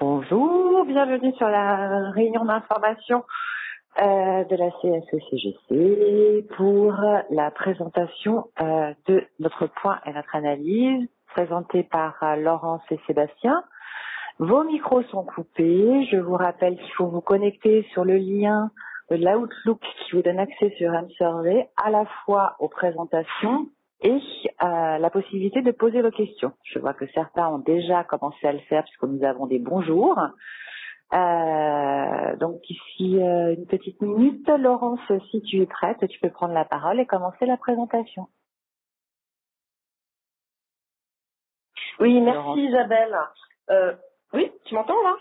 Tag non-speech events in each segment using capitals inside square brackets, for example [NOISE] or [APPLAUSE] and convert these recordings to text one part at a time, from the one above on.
Bonjour, bienvenue sur la réunion d'information euh, de la CSECGC pour la présentation euh, de notre point et notre analyse présentée par euh, Laurence et Sébastien. Vos micros sont coupés. Je vous rappelle qu'il faut vous connecter sur le lien de l'Outlook qui vous donne accès sur M-Survey à la fois aux présentations et euh, la possibilité de poser vos questions. Je vois que certains ont déjà commencé à le faire puisque nous avons des bonjours. Euh, donc ici euh, une petite minute. Laurence, si tu es prête, tu peux prendre la parole et commencer la présentation. Oui, merci Laurence. Isabelle. Euh, oui, tu m'entends là?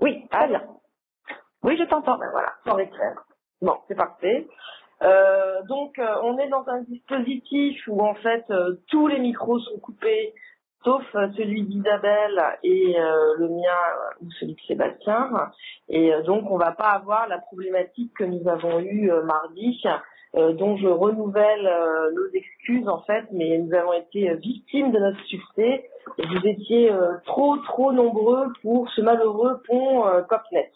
Oui, très bien. Oui, je t'entends. Ben voilà, sans clair. Bon, c'est parfait. Euh, donc, euh, on est dans un dispositif où en fait euh, tous les micros sont coupés, sauf euh, celui d'Isabelle et euh, le mien ou celui de Sébastien. Et donc, on va pas avoir la problématique que nous avons eue mardi, dont je renouvelle nos excuses en fait, mais nous avons été victimes de notre succès. Vous étiez trop trop nombreux pour ce malheureux pont Copnet.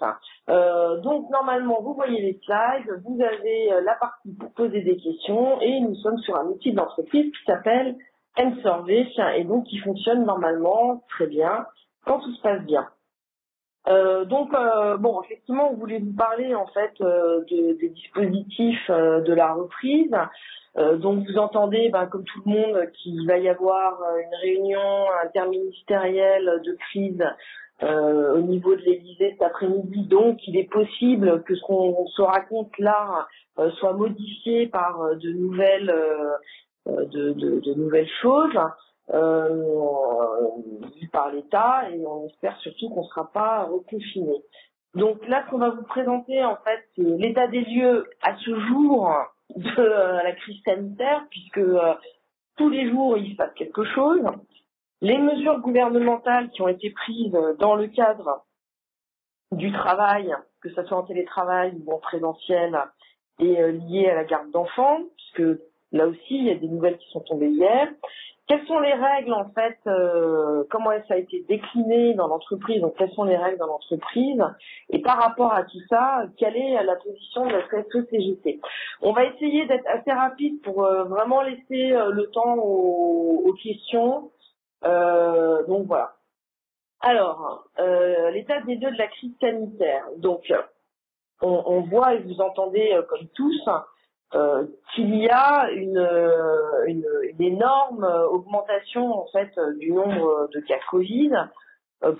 Euh, donc normalement, vous voyez les slides, vous avez euh, la partie pour poser des questions et nous sommes sur un outil d'entreprise qui s'appelle N-Survey et donc qui fonctionne normalement très bien quand tout se passe bien. Euh, donc euh, bon, effectivement, on voulait vous parler en fait euh, de, des dispositifs euh, de la reprise. donc vous entendez, ben, comme tout le monde, qu'il va y avoir une réunion interministérielle de crise euh, au niveau de l'Élysée cet après-midi. Donc, il est possible que ce qu'on se raconte là euh, soit modifié par euh, de nouvelles, euh, de, de, de, nouvelles choses par l'État, et on espère surtout qu'on ne sera pas reconfiné. Donc là, ce qu'on va vous présenter, en fait, c'est l'état des lieux à ce jour de la crise sanitaire, puisque tous les jours, il se passe quelque chose. Les mesures gouvernementales qui ont été prises dans le cadre du travail, que ce soit en télétravail ou en présentiel, et euh, liées à la garde d'enfants, puisque là aussi, il y a des nouvelles qui sont tombées hier. Quelles sont les règles en fait euh, Comment ça a été décliné dans l'entreprise Donc quelles sont les règles dans l'entreprise Et par rapport à tout ça, quelle est la position de la CSE-CGC On va essayer d'être assez rapide pour euh, vraiment laisser euh, le temps aux, aux questions. Euh, donc voilà. Alors, l'état des lieux de la crise sanitaire. Donc, on, on voit et vous entendez comme tous euh, qu'il y a une, euh, une, une, énorme augmentation en fait du nombre de cas Covid.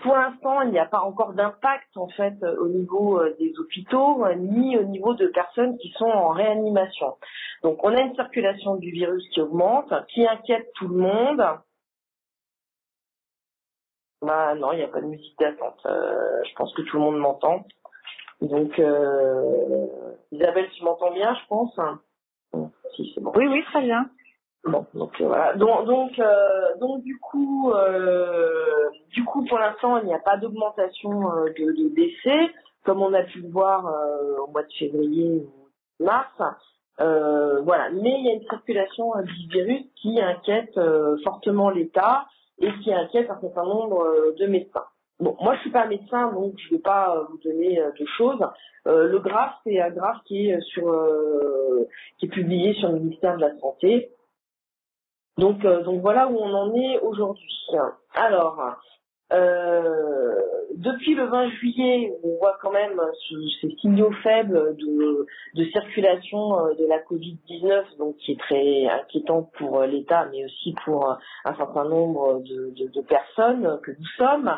pour l'instant, il n'y a pas encore d'impact en fait au niveau des hôpitaux ni au niveau de personnes qui sont en réanimation. Donc, on a une circulation du virus qui augmente, qui inquiète tout le monde. Bah non, il n'y a pas de musique d'attente. Euh, je pense que tout le monde m'entend. Donc, euh, Isabelle, tu m'entends bien, je pense? Si, c'est bon. Oui, oui, très bien. Bon, donc euh, voilà. Donc, donc, euh, donc du coup, euh, du coup, pour l'instant, il n'y a pas d'augmentation de, de, décès, comme on a pu le voir au mois de février ou mars. voilà. Mais il y a une circulation du virus qui inquiète fortement l'État et qui inquiète un certain nombre euh, de médecins. Bon, moi je suis pas médecin, donc je vais pas euh, vous donner euh, de choses. Euh, le graphe, c'est un graphe qui est sur euh, qui est publié sur le ministère de la Santé. Donc, euh, donc voilà où on en est aujourd'hui. Alors, euh, depuis le 20 juillet, on voit quand même ces signaux faibles de, circulation euh, de la Covid-19, donc qui est très inquiétant pour euh, l'État, mais aussi pour un certain nombre de personnes que nous sommes.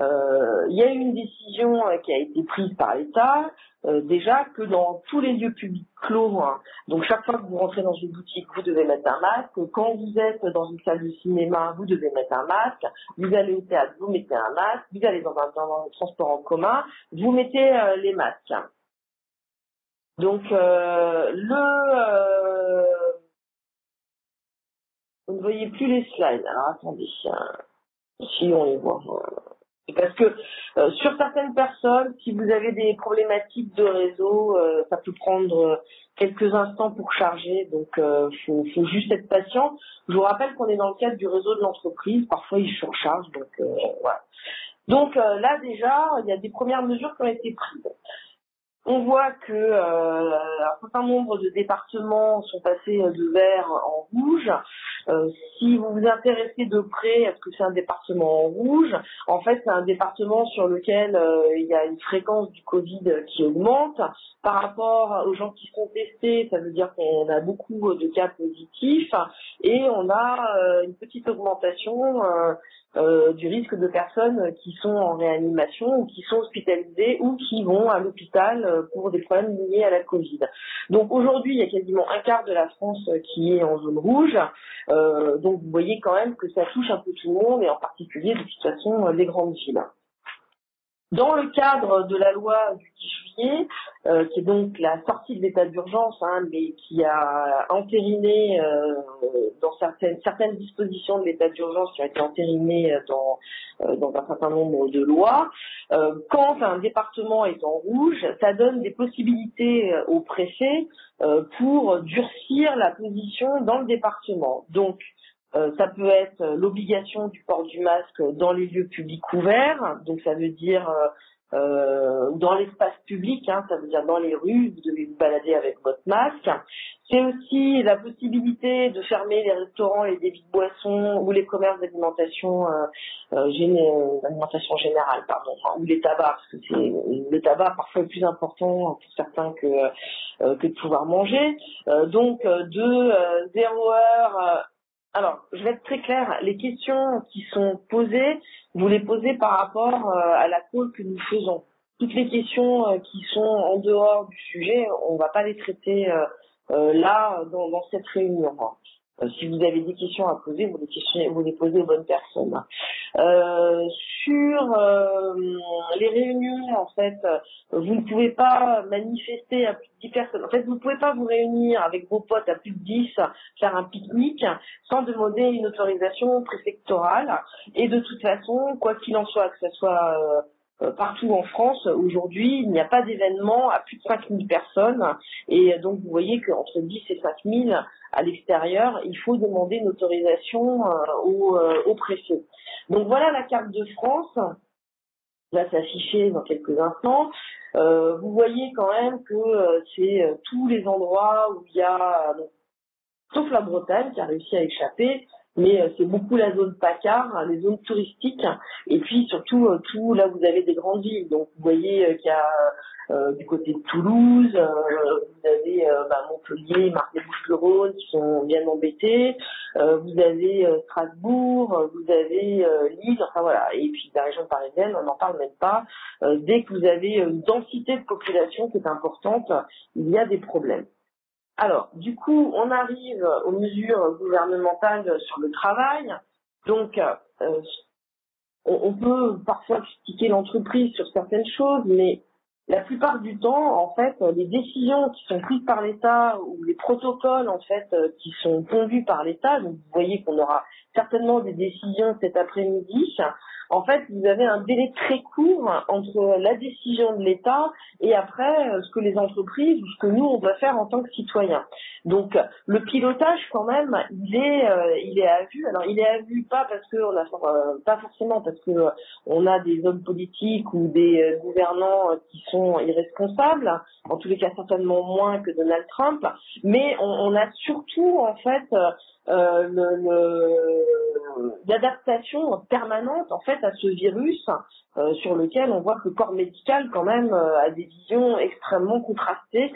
Euh, il y a une décision qui a été prise par l'État euh, déjà que dans tous les lieux publics clos, hein, donc chaque fois que vous rentrez dans une boutique, vous devez mettre un masque. Quand vous êtes dans une salle de cinéma, vous devez mettre un masque. Vous allez au théâtre, vous mettez un masque. Vous allez dans un, transport en commun, vous mettez euh, les masques. Donc euh, le vous ne voyez plus les slides. Alors attendez, si on les voit. Parce que euh, sur certaines personnes, si vous avez des problématiques de réseau, euh, ça peut prendre euh, quelques instants pour charger, donc il faut, juste être patient. Je vous rappelle qu'on est dans le cadre du réseau de l'entreprise, parfois il surcharge, donc voilà. Donc là déjà, il y a des premières mesures qui ont été prises. On voit que un certain nombre de départements sont passés de vert en rouge. Euh, si vous vous intéressez de près à ce que c'est un département en rouge, en fait c'est un département sur lequel euh, il y a une fréquence du Covid qui augmente. Par rapport aux gens qui sont testés, ça veut dire qu'on a beaucoup de cas positifs et on a une petite augmentation euh, du risque de personnes qui sont en réanimation ou qui sont hospitalisées ou qui vont à l'hôpital euh, pour des problèmes liés à la Covid. Donc aujourd'hui, il y a quasiment un quart de la France qui est en zone rouge. Euh, donc vous voyez quand même que ça touche un peu tout le monde et en particulier de toute façon les grandes villes. Dans le cadre de la loi du 10 juillet, euh, qui est donc la sortie de l'état d'urgence, hein, mais qui a entériné euh, dans certaines, certaines dispositions de l'état d'urgence qui ont été entérinées dans, euh, dans un certain nombre de lois, quand un département est en rouge, ça donne des possibilités au préfet pour durcir la position dans le département. Donc, euh, ça peut être l'obligation du port du masque dans les lieux publics ouverts, donc ça veut dire euh, euh dans l'espace public, hein, ça veut dire dans les rues, vous devez vous balader avec votre masque. C'est aussi la possibilité de fermer les restaurants, les débits de boissons ou les commerces d'alimentation euh, euh générale, pardon, ou les tabacs, parce que c'est le tabac parfois plus important pour certains que que de pouvoir manger. donc de zéro heure alors, je vais être très claire. Les questions qui sont posées, vous les posez par rapport euh, à la call que nous faisons. Toutes les questions euh, qui sont en dehors du sujet, on ne va pas les traiter euh, là dans, cette réunion. Euh, si vous avez des questions à poser, vous les, posez aux bonnes personnes. Euh, sur euh, les réunions, en fait, vous ne pouvez pas manifester à plus de 10 personnes. En fait, vous ne pouvez pas vous réunir avec vos potes à plus de 10, faire un pique-nique, sans demander une autorisation préfectorale. Et de toute façon, quoi qu'il en soit, que ce soit euh, partout en France, aujourd'hui, il n'y a pas d'événement à plus de 5000 personnes. Et donc, vous voyez qu'entre 10 et 5000 à l'extérieur, il faut demander une autorisation euh, au, euh, au, préfet. Donc, voilà la carte de France. Va s'afficher dans quelques instants. vous voyez quand même que c'est tous les endroits où il y a, sauf la Bretagne qui a réussi à échapper, mais euh, c'est beaucoup la zone PACAR, hein, les zones touristiques, et puis surtout euh, tout là vous avez des grandes villes. Donc vous voyez euh, qu'il y a du côté de Toulouse, vous avez bah, Montpellier, Marseille-Bouches-le-Rhône qui sont bien embêtés, vous avez Strasbourg, vous avez Lille, enfin voilà, et puis la région parisienne, on n'en parle même pas. dès que vous avez une densité de population qui est importante, il y a des problèmes. Alors, du coup, on arrive aux mesures gouvernementales sur le travail. Donc, euh, on, peut parfois critiquer l'entreprise sur certaines choses, mais la plupart du temps, en fait, les décisions qui sont prises par l'État ou les protocoles, en fait, qui sont pondus par l'État, vous voyez qu'on aura certainement des décisions cet après-midi, en fait, vous avez un délai très court entre la décision de l'État et après euh, ce que les entreprises ou ce que nous on doit faire en tant que citoyens. Donc le pilotage quand même, il est euh, il est à vue. Alors il est à vue pas parce que on a euh, pas forcément parce que on a des hommes politiques ou des gouvernants qui sont irresponsables, en tous les cas certainement moins que Donald Trump, mais on, on a surtout en fait euh, l'adaptation permanente en fait à ce virus euh, sur lequel on voit que le corps médical quand même euh, a des visions extrêmement contrastées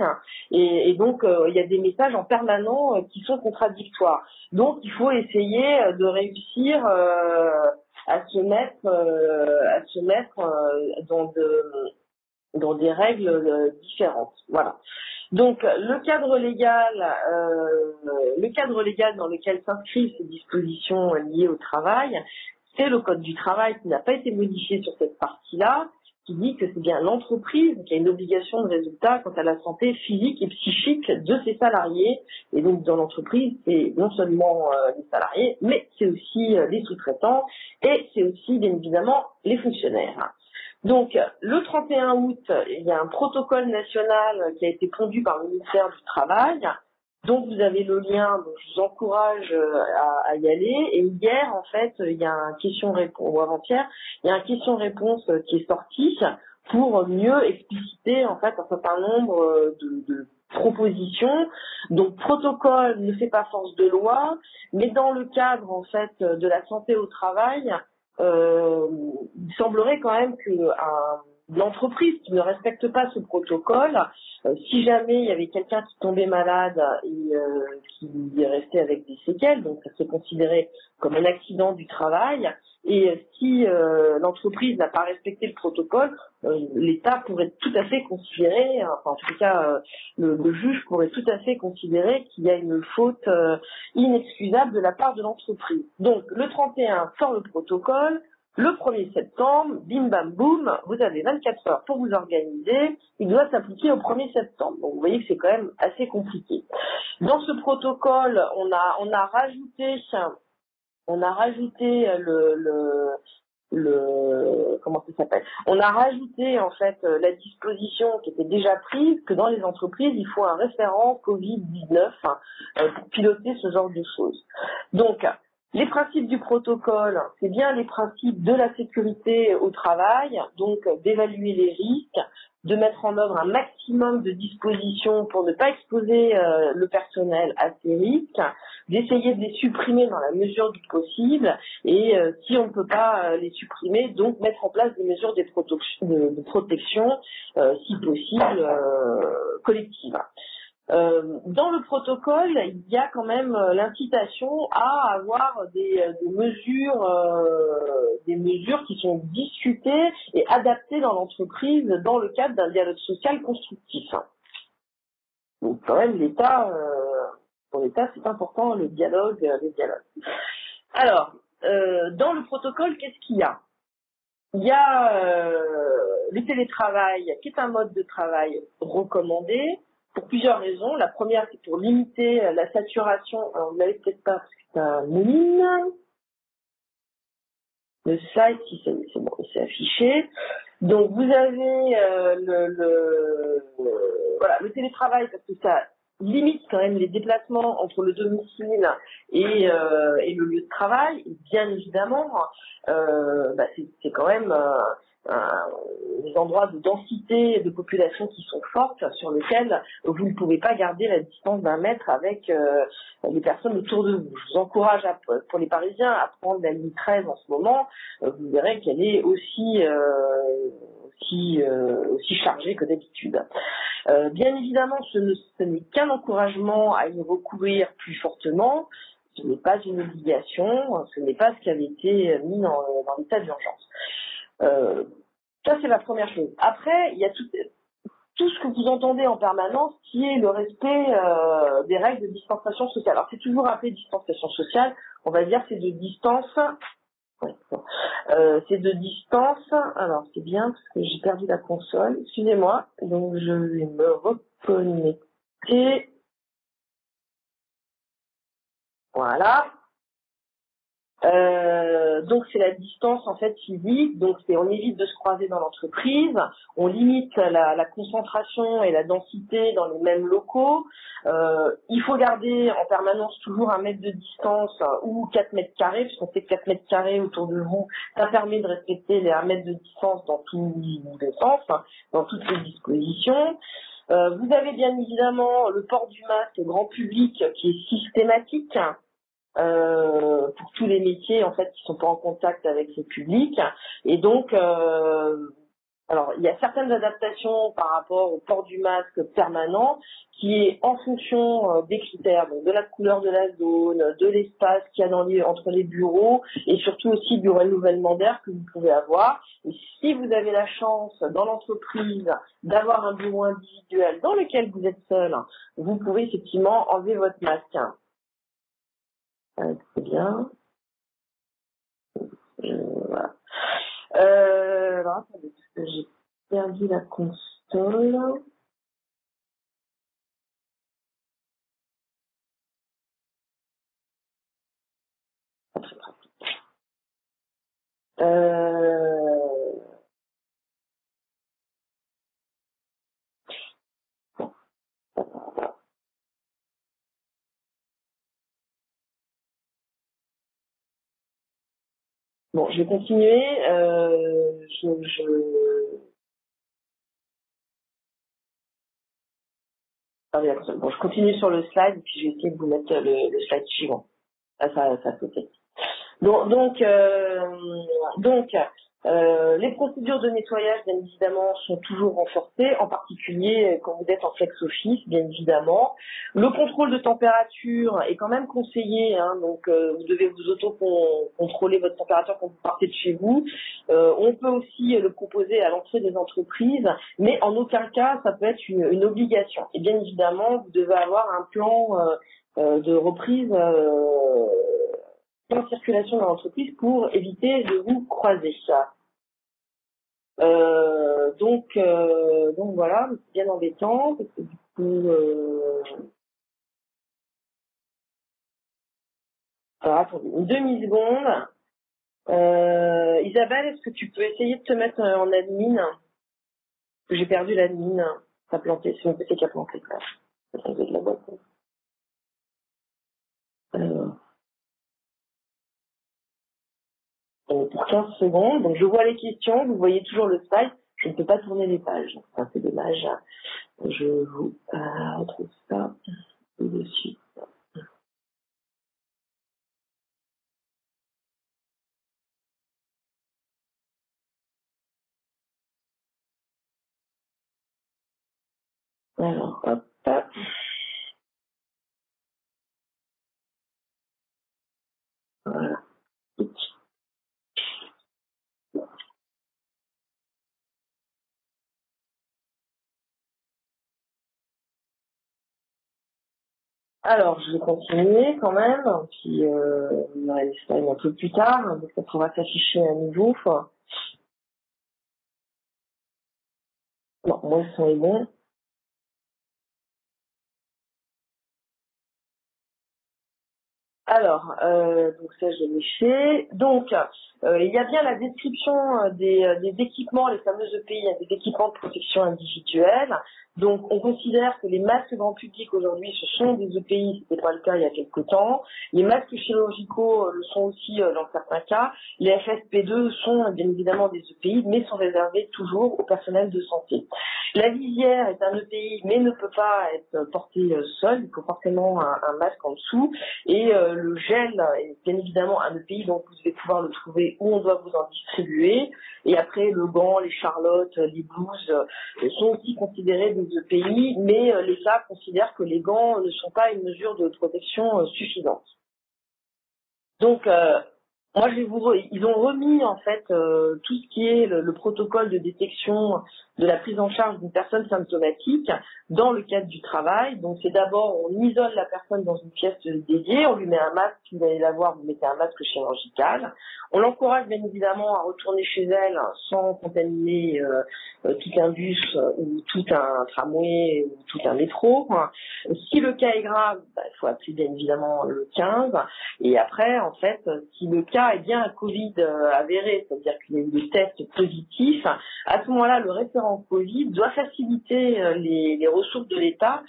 et, et donc euh, il y a des messages en permanent qui sont contradictoires. Donc il faut essayer de réussir à se mettre à se mettre dans dans des règles différentes. Voilà. Donc le cadre légal, euh, le cadre légal dans lequel s'inscrivent ces dispositions liées au travail, c'est le code du travail qui n'a pas été modifié sur cette partie-là, qui dit que c'est bien l'entreprise qui a une obligation de résultat quant à la santé physique et psychique de ses salariés. Et donc dans l'entreprise, c'est non seulement euh, les salariés, mais c'est aussi euh, les sous-traitants et c'est aussi bien évidemment les fonctionnaires. Donc, le 31 août, il y a un protocole national qui a été pondu par le ministère du Travail Donc vous avez le lien, donc je vous encourage euh, à, y aller. Et hier, en fait, il y a un question-réponse, ou avant-hier, il y a un question-réponse qui est sorti pour mieux expliciter en fait un certain nombre de, de propositions. Donc protocole ne fait pas force de loi, mais dans le cadre en fait de la santé au travail, euh, il semblerait quand même que un, l'entreprise qui ne respecte pas ce protocole, euh, si jamais il y avait quelqu'un qui tombait malade et euh, qui restait avec des séquelles, donc ça se considérait comme un accident du travail, et si euh, l'entreprise n'a pas respecté le protocole, l'État pourrait tout à fait considérer, enfin en tout cas le, le, juge pourrait tout à fait considérer qu'il y a une faute inexcusable de la part de l'entreprise. Donc le 31 sort le protocole, le 1er septembre, bim bam boum, vous avez 24 heures pour vous organiser. Il doit s'appliquer au 1er septembre. Donc vous voyez que c'est quand même assez compliqué. Dans ce protocole, on a on a rajouté on a rajouté le, le le comment ça s'appelle? On a rajouté en fait la disposition qui était déjà prise que dans les entreprises il faut un référent Covid-19 hein, pour piloter ce genre de choses. Donc les principes du protocole, c'est bien les principes de la sécurité au travail, donc d'évaluer les risques, de mettre en œuvre un maximum de dispositions pour ne pas exposer euh, le personnel à ces risques, d'essayer de les supprimer dans la mesure du possible et euh, si on ne peut pas euh, les supprimer, donc mettre en place des mesures de, de protection, si possible, collectives. Euh, dans le protocole, il y a quand même euh, l'incitation à avoir des, euh, mesures, des mesures qui sont discutées et adaptées dans l'entreprise dans le cadre d'un dialogue social constructif. Donc quand même l'État, pour l'État, c'est important le dialogue, les dialogues. Alors, dans le protocole, qu'est-ce qu'il y a? Il y a le télétravail, qui est un mode de travail recommandé pour plusieurs raisons. La première, c'est pour limiter la saturation. Alors, vous l'avez peut-être pas parce que c'est un mouline. Le site, si c'est bon, c'est affiché. Donc vous avez euh, le, le, voilà, le télétravail parce que ça limite quand même les déplacements entre le domicile et, euh, et le lieu de travail. Bien évidemment, euh, bah, c'est quand même euh, des endroits de densité de population qui sont fortes, sur lesquels vous ne pouvez pas garder la distance d'un mètre avec euh, les personnes autour de vous. Je vous encourage, à, pour les Parisiens, à prendre la ligne 13 en ce moment. Euh, vous verrez qu'elle est aussi euh, aussi, aussi chargée que d'habitude. bien évidemment, ce n'est qu'un encouragement à y recourir plus fortement. Ce n'est pas une obligation, ce n'est pas ce qui avait été mis dans, dans l'état d'urgence. Euh, ça, c'est la première chose. Après, il y a tout, tout ce que vous entendez en permanence qui est le respect euh, des règles de distanciation sociale. Alors, c'est toujours appelé distanciation sociale. On va dire c'est de distance. euh, c'est de distance. Alors, c'est bien parce que j'ai perdu la console. Excusez-moi. Donc, je vais me reconnecter. Voilà. Euh, donc c'est la distance en fait physique, donc on évite de se croiser dans l'entreprise, on limite la, concentration et la densité dans les mêmes locaux. Euh, il faut garder en permanence toujours un mètre de distance ou 4 mètres carrés, puisqu'on que 4 mètres carrés autour de vous, ça permet de respecter les 1 mètre de distance dans tous les sens, dans toutes les dispositions. Euh, vous avez bien évidemment le port du masque grand public qui est systématique. Euh, tous les métiers en fait qui sont pas en contact avec le public. Et donc euh, alors il y a certaines adaptations par rapport au port du masque permanent qui est en fonction euh, des critères donc de la couleur de la zone de l'espace qu'il y a entre les bureaux et surtout aussi du renouvellement d'air que vous pouvez avoir. Si vous avez la chance dans l'entreprise d'avoir un bureau individuel dans lequel vous êtes seul vous pouvez effectivement enlever votre masque. Euh, très bien. Euh, voilà. Euh, j'ai perdu la console. Euh... Bon, je vais continuer. Euh, je, bon, je continue sur le slide, puis je vais essayer de vous mettre le, slide suivant. Ça, ça a sauté. Donc, donc, euh, donc euh, les procédures de nettoyage, bien évidemment, sont toujours renforcées, en particulier quand vous êtes en flex office, bien évidemment. Le contrôle de température est quand même conseillé, hein, donc euh, vous devez vous auto-contrôler votre température quand vous partez de chez vous. Euh, on peut aussi le proposer à l'entrée des entreprises, mais en aucun cas ça peut être une, une obligation. Et bien évidemment, vous devez avoir un plan de reprise en circulation dans l'entreprise pour éviter de vous croiser. ça. Euh, donc, euh, donc voilà, c'est bien embêtant du coup, euh... alors attendez une demi seconde. Isabelle, est-ce que tu peux essayer de te mettre en admin? J'ai perdu l'admin. Ça a planté, c'est mon PC qui a planté. Ça de la boîte. Alors. Pour 15 secondes. Donc je vois les questions, vous voyez toujours le slide. Je ne peux pas tourner les pages. C'est dommage. Je vous euh, retrouve ça tout de suite. Alors, hop. Voilà. Alors, je vais continuer quand même, puis euh, on va aller un peu plus tard, donc ça pourra s'afficher à nouveau. Non, moi le son est bon. Alors, euh, donc ça je l'ai fait. Donc, euh, il y a bien la description euh, des, euh, des équipements, les fameux EPI, des équipements de protection individuelle. Donc, on considère que les masques grand public aujourd'hui, ce sont des EPI, ce n'était pas le cas il y a quelques temps. Les masques chirurgicaux le sont aussi dans certains cas. Les FFP2 sont bien évidemment des EPI, mais sont réservés toujours au personnel de santé. La visière est un EPI, mais ne peut pas être porté seul. Il faut forcément un, masque en dessous. Et le gel est bien évidemment un EPI, donc vous devez pouvoir le trouver où on doit vous en distribuer. Et après, le gant, les charlottes, les blouses euh, sont aussi considérés EPI, mais euh, l'État considère que les gants ne sont pas une mesure de protection euh, suffisante. Donc, moi, je vous ils ont remis en fait tout ce qui est le, protocole de détection de la prise en charge d'une personne symptomatique dans le cadre du travail. Donc c'est d'abord on isole la personne dans une pièce dédiée, on lui met un masque, vous allez la voir, vous mettez un masque chirurgical. On l'encourage bien évidemment à retourner chez elle sans contaminer euh, euh, tout un bus euh, ou tout un tramway ou tout un métro. Si le cas est grave, bah, il faut appeler bien évidemment le 15. Et après, en fait, si le cas est bien un Covid avéré, c'est-à-dire qu'il y a eu des tests positifs, à ce moment-là, le référent Covid doit faciliter les, les ressources de l'État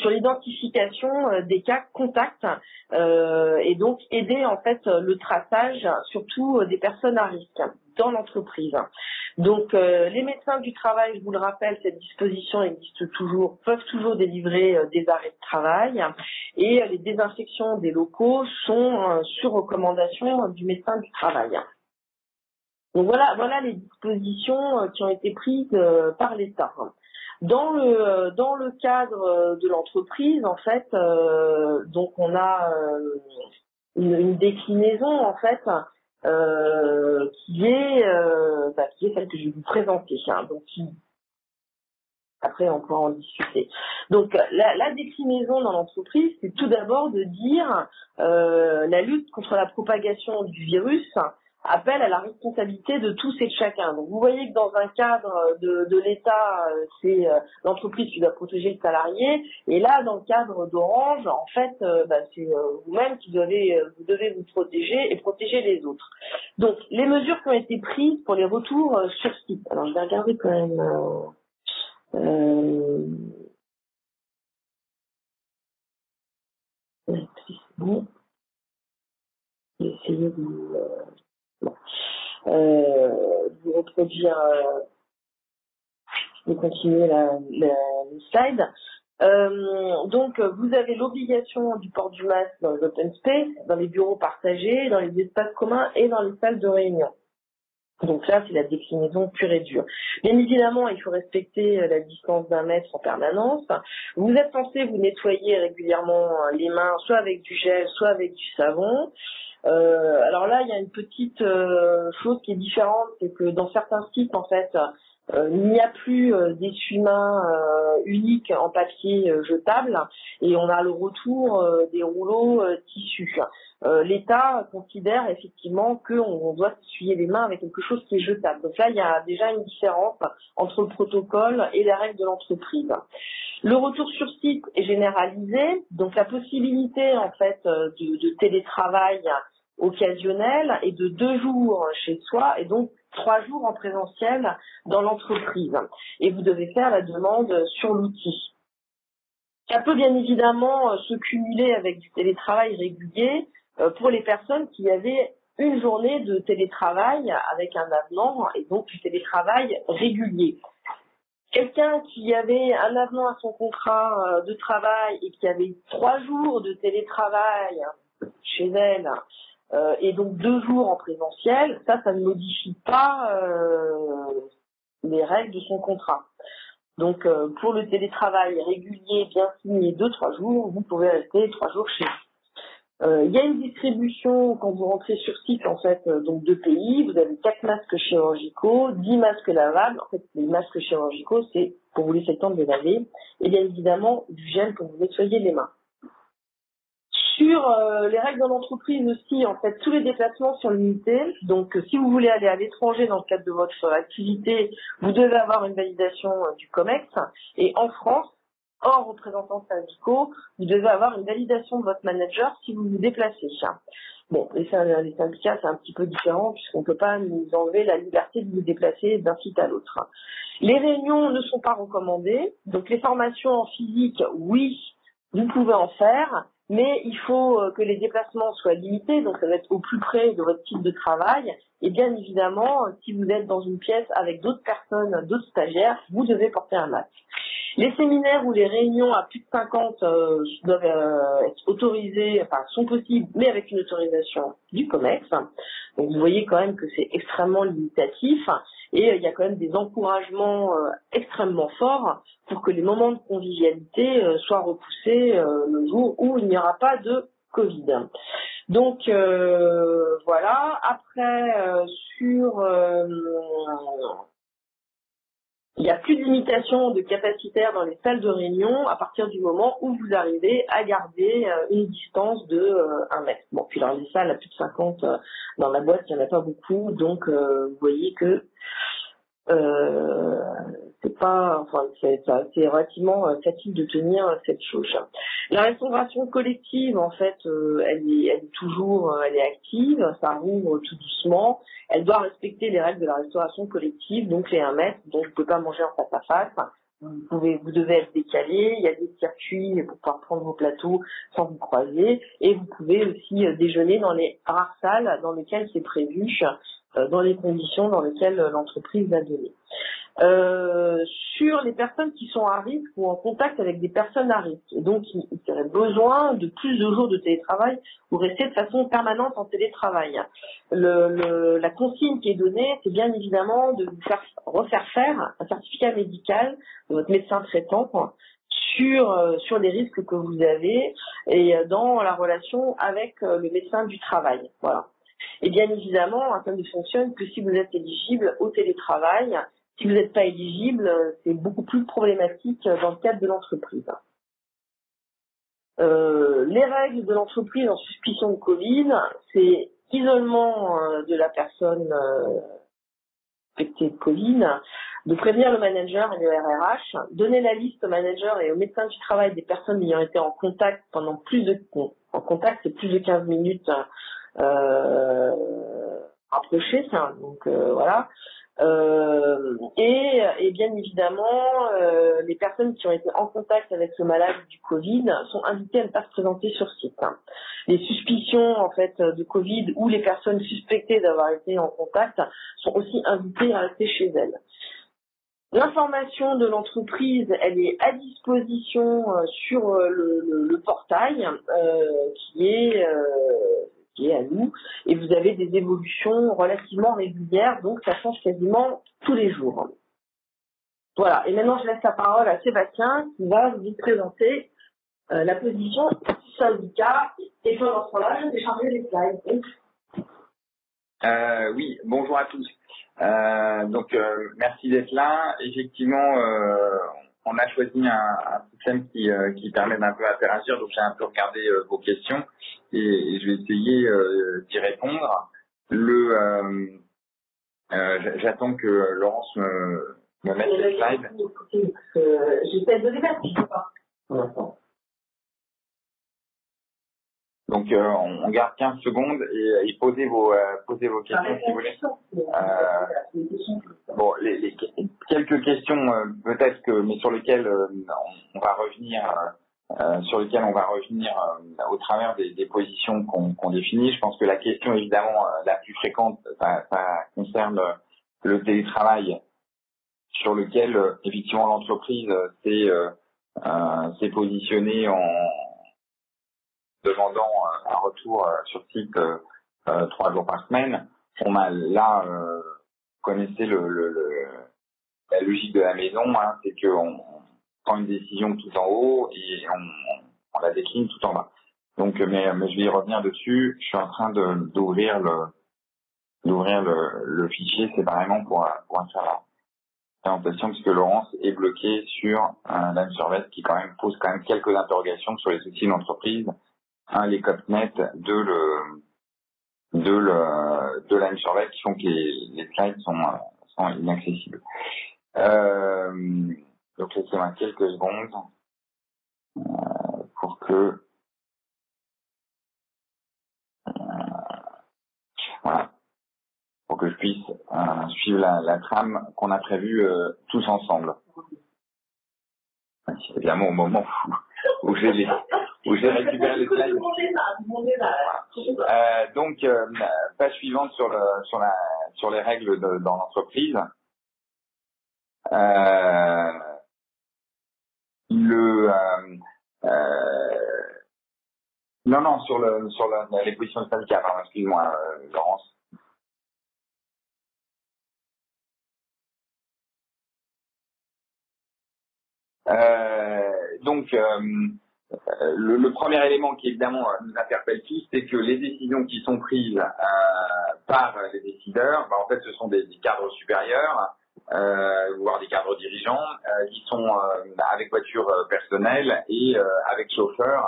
sur l'identification des cas contacts et donc aider en fait le traçage, surtout euh, des personnes à risque dans l'entreprise. Donc euh, les médecins du travail, je vous le rappelle, cette disposition existe toujours, peuvent toujours délivrer euh, des arrêts de travail et les désinfections des locaux sont sur recommandation du médecin du travail. Donc voilà, voilà les dispositions qui ont été prises par l'État. Dans le le cadre de l'entreprise, en fait, donc on a une, déclinaison en fait euh, qui est euh, bah, qui est celle que je vais vous présenter. Hein, donc après on pourra en discuter. Donc la, déclinaison dans l'entreprise, c'est tout d'abord de dire euh, la lutte contre la propagation du virus appelle à la responsabilité de tous et de chacun. Donc vous voyez que dans un cadre de, de l'État, euh, c'est euh, l'entreprise qui doit protéger le salarié, et là dans le cadre d'Orange, en fait, euh, bah, c'est vous-même qui devez vous devez vous protéger et protéger les autres. Donc les mesures qui ont été prises pour les retours sur site. Alors je vais regarder quand même. Euh, bon. essayer de de vous reproduire, de continuer la, la, slide. Euh, donc, vous avez l'obligation du port du masque dans les open space, dans les bureaux partagés, dans les espaces communs et dans les salles de réunion. Donc là, c'est la déclinaison pure et dure. Bien évidemment, il faut respecter euh, la distance d'un mètre en permanence. Vous êtes censé vous nettoyer régulièrement euh, les mains, soit avec du gel, soit avec du savon. Euh, alors là, il y a une petite euh, chose qui est différente, c'est que dans certains sites, en fait, euh, il n'y a plus d'essuie-mains uniques en papier jetable et on a le retour des rouleaux tissus. L'État considère effectivement qu'on doit s'essuyer les mains avec quelque chose qui est jetable. Donc là, il y a déjà une différence entre le protocole et les règles de l'entreprise. Le retour sur site est généralisé, donc la possibilité en fait de télétravail occasionnel est de deux jours chez soi et donc trois jours en présentiel dans l'entreprise. Et vous devez faire la demande sur l'outil. Ça peut bien évidemment euh, se cumuler avec du télétravail régulier euh, pour les personnes qui avaient une journée de télétravail avec un avenant et donc du télétravail régulier. Quelqu'un qui avait un avenant à son contrat euh, de travail et qui avait trois jours de télétravail chez elle euh, et donc deux jours en présentiel, ça, ça ne modifie pas euh, les règles de son contrat. Donc euh, pour le télétravail régulier, bien signé deux, trois jours, vous pouvez rester trois jours chez vous. Euh, il y a une distribution quand vous rentrez sur site en fait donc deux pays. Vous avez quatre masques chirurgicaux, dix masques lavables. En fait les masques chirurgicaux c'est pour vous laisser le temps de les laver. Et bien évidemment du gel pour vous nettoyer les mains. Sur euh, les règles dans l'entreprise aussi, en fait, tous les déplacements sont limités. Donc, euh, si vous voulez aller à l'étranger dans le cadre de votre activité, vous devez avoir une validation euh, du COMEX. Et en France, hors représentants syndicaux, vous devez avoir une validation de votre manager si vous vous déplacez. Bon, les, les syndicats, c'est un petit peu différent puisqu'on ne peut pas nous enlever la liberté de nous déplacer d'un site à l'autre. Les réunions ne sont pas recommandées. Donc, les formations en physique, oui, vous pouvez en faire, mais il faut euh, que les déplacements soient limités, donc ça va être au plus près de votre type de travail. Et bien évidemment, si vous êtes dans une pièce avec d'autres personnes, d'autres stagiaires, vous devez porter un masque. Les séminaires ou les réunions à plus de 50 euh, doivent euh, être autorisés, enfin sont possibles, mais avec une autorisation du COMEX. Donc vous voyez quand même que c'est extrêmement limitatif et euh, il y a quand même des encouragements euh, extrêmement forts pour que les moments de convivialité euh, soient repoussés le jour où il n'y aura pas de Covid. Donc voilà. Après sur il n'y a plus de limitation de capacitaire dans les salles de réunion à partir du moment où vous arrivez à garder euh, une distance de euh, 1 mètre. Bon, puis dans les salles à plus de 50 euh, dans la boîte, il n'y en a pas beaucoup, donc vous voyez que c'est pas, enfin, c'est relativement facile de tenir cette chose. La restauration collective, en fait, elle est, elle est toujours, elle est active, ça rouvre tout doucement. Elle doit respecter les règles de la restauration collective, donc les 1 mètre, donc vous ne pouvez pas manger en face à face. Vous, pouvez, vous devez être décalé, il y a des circuits pour pouvoir prendre vos plateaux sans vous croiser, et vous pouvez aussi euh, déjeuner dans les rares salles dans lesquelles c'est prévu, euh, dans les conditions dans lesquelles l'entreprise a donné. Euh, sur les personnes qui sont à risque ou en contact avec des personnes à risque. Et donc, il, aurait besoin de plus de jours de télétravail pour rester de façon permanente en télétravail. Le, le, la consigne qui est donnée, c'est bien évidemment de vous faire refaire faire un certificat médical de votre médecin traitant sur euh, sur les risques que vous avez et dans la relation avec euh, le médecin du travail. Voilà. Et bien évidemment, ça ne fonctionne que si vous êtes éligible au télétravail si vous n'êtes pas éligible, c'est beaucoup plus problématique dans le cadre de l'entreprise. Euh, les règles de l'entreprise en suspicion de Covid, c'est isolement euh, de la personne euh, infectée de Covid, de prévenir le manager et le RRH, donner la liste au manager et au médecin du travail des personnes ayant été en contact pendant plus de en contact c'est plus de 15 minutes euh, rapprochées, donc voilà, Euh, et, bien évidemment, euh, les personnes qui ont été en contact avec le malade du Covid sont invitées à ne pas se présenter sur site. Les suspicions en fait de Covid ou les personnes suspectées d'avoir été en contact sont aussi invitées à rester chez elles. L'information de l'entreprise, elle est à disposition euh, sur le, portail qui est qui est à nous et vous avez des évolutions relativement régulières, donc ça change quasiment tous les jours. Voilà, et maintenant je laisse la parole à Sébastien qui va vous présenter la position du syndicat et pendant ce temps-là, je vais charger les slides. Euh, oui, bonjour à tous. Euh, donc euh, merci d'être là. Effectivement, euh, on a choisi un, un système qui, euh, qui permet d'un peu interagir, donc j'ai un peu regardé vos questions et, et, je vais essayer d'y répondre. Le, j'attends que Laurence me, me mette les slides. J'essaie de les mettre, je sais pas. Pour l'instant. Donc euh, on, on, garde 15 secondes et, et posez vos euh, posez vos questions si vous voulez. Euh, bon, les, les, quelques questions euh, peut-être que mais sur lesquelles euh, on, on, va revenir sur lesquelles on va revenir au travers des, des positions qu'on qu définit. Je pense que la question évidemment la plus fréquente, ça, ça concerne le télétravail sur lequel effectivement l'entreprise s'est positionnée en demandant euh, un retour euh, sur site euh, trois jours par semaine. On a là connaissez le, le, le, la logique de la maison, hein, c'est qu'on une décision tout en haut et on, la décline tout en bas. Donc, mais, mais je vais y revenir dessus. Je suis en train d'ouvrir le fichier séparément pour pour faire la présentation puisque Laurence est bloquée sur un qui quand même pose quand même quelques interrogations sur les outils d'entreprise hein, les copnets de le de le de qui font que les, slides sont sont inaccessibles. Euh, donc laissez-moi quelques secondes euh, pour que euh, pour que je puisse euh, suivre la, trame qu'on a prévue tous ensemble. C'est évidemment au moment où, j'ai où j'ai récupéré les slides. Donc, page suivante sur, le, sur, la, sur les règles dans l'entreprise. Euh, le euh, euh, non non sur le sur le, les positions de syndicat pardon excuse-moi euh, Laurence. Donc le, premier élément qui évidemment nous interpelle tous, c'est que les décisions qui sont prises par les décideurs, bah, en fait, ce sont des cadres supérieurs, euh, voire des cadres dirigeants, euh, qui sont avec voiture personnelle et avec chauffeur,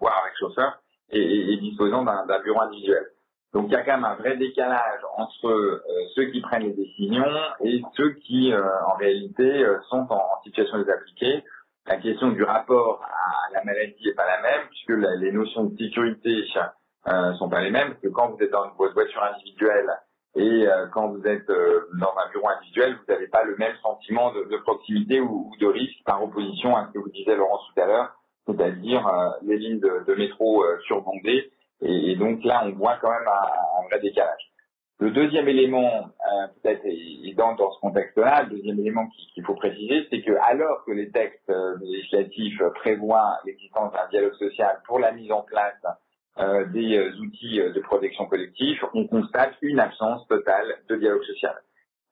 voire avec chauffeur, et, et, et disposant d'un bureau individuel. Donc il y a quand même un vrai décalage entre ceux qui prennent les décisions et ceux qui, en réalité, sont en, en situation de les appliquer la question du rapport à la maladie n'est pas la même, puisque la, les notions de sécurité euh, sont pas les mêmes, que quand vous êtes dans votre voiture individuelle et euh, quand vous êtes euh, dans un bureau individuel, vous n'avez pas le même sentiment de, de proximité ou, ou, de risque par opposition à ce que vous disait Laurence tout à l'heure, c'est-à-dire euh, les lignes de, de métro euh, surbondées. Et, et, donc là, on voit quand même un, un vrai décalage. Le deuxième élément, euh, peut-être dans, dans ce contexte-là, le deuxième élément qu'il faut préciser, c'est que alors que les textes euh, législatifs prévoient l'existence d'un dialogue social pour la mise en place euh, des euh, outils de protection collective, on constate une absence totale de dialogue social.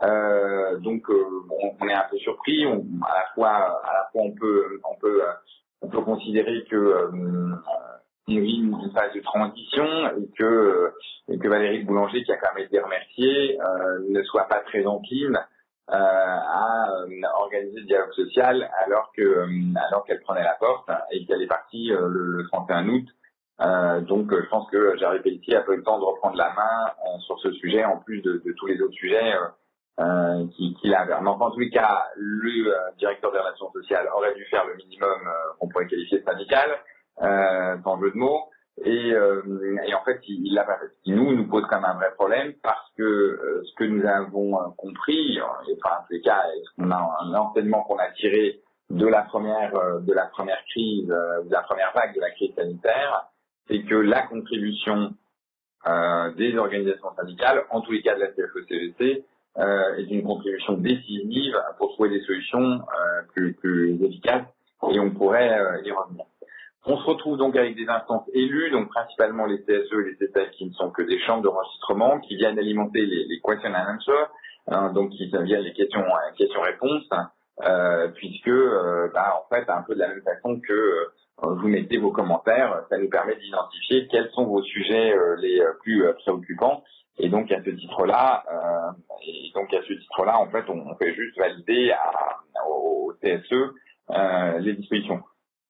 Euh, donc, bon, on est un peu surpris. On, à la fois, à la fois, on peut, on peut, on peut considérer que une phase de transition et que, et que Valérie Boulanger, qui a quand même été remerciée, euh, ne soit pas très encline euh, à euh, organiser le dialogue social alors que euh, alors qu'elle prenait la porte et qu'elle est partie le, le, 31 août. Donc je pense que Jarry Pelletier a pas eu le temps de reprendre la main sur ce sujet en plus de, de tous les autres sujets euh, qu'il qui avait. Mais en tous les cas, le euh, directeur des relations sociales aurait dû faire le minimum euh, qu'on pourrait qualifier de syndical euh, sans jeu de mots. Et, euh, et, en fait, il. Ce qui nous, nous pose quand même un vrai problème parce que euh, ce que nous avons euh, compris, enfin, en tous les cas, qu'on a un enseignement qu'on a tiré de la première de la première crise, de la première vague de la crise sanitaire, c'est que la contribution des organisations syndicales, en tous les cas de la CFE-CGC, est une contribution décisive pour trouver des solutions plus, plus efficaces et on pourrait y revenir. On se retrouve donc avec des instances élues, donc principalement les CSE et les CETEC qui ne sont que des chambres d'enregistrement, qui viennent alimenter les, les question and answer, hein, donc qui viennent les questions questions-réponses, euh, puisque euh, bah, en fait un peu de la même façon que euh, vous mettez vos commentaires, ça nous permet d'identifier quels sont vos sujets les plus préoccupants. Et donc à ce titre-là, et donc à ce titre-là, en fait, on, fait juste valider à, au CSE les dispositions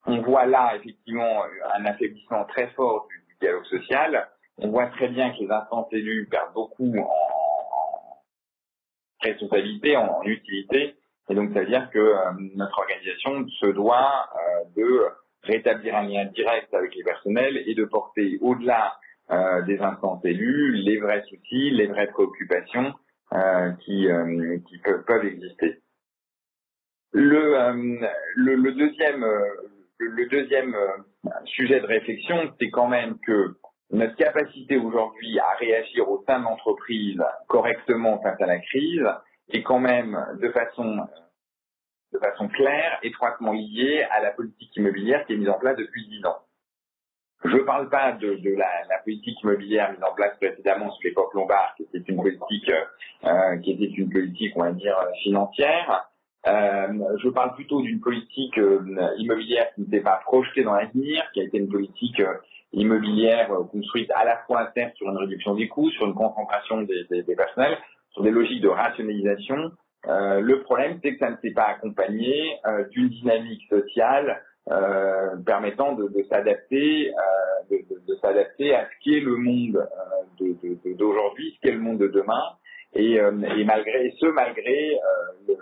on voit là effectivement un affaiblissement très fort du, dialogue social. On voit très bien que les instances élues perdent beaucoup en, responsabilité, en, utilité. Et donc, ça veut dire que euh, notre organisation se doit euh, de rétablir un lien direct avec les personnels et de porter au-delà euh, des instances élues les vrais soucis, les vraies préoccupations qui, qui peuvent, exister. Le, le, le deuxième le, deuxième euh, sujet de réflexion, c'est quand même que notre capacité aujourd'hui à réagir au sein de l'entreprise correctement face à la crise est quand même de façon de façon claire, étroitement liée à la politique immobilière qui est mise en place depuis dix ans. Je ne parle pas de, la, politique immobilière mise en place précédemment sous l'époque Lombard, qui était une politique, euh, qui était une politique, on va dire, financière, euh, je parle plutôt d'une politique euh, immobilière qui n'était pas projetée dans l'avenir, qui a été une politique euh, immobilière construite à la fois certes sur une réduction des coûts, sur une concentration des personnels, sur des logiques de rationalisation. Le problème, c'est que ça ne s'est pas accompagné d'une dynamique sociale permettant de, s'adapter, de, de, s'adapter à ce qui est le monde d'aujourd'hui, ce qui est le monde de demain, et, et malgré ce, malgré le,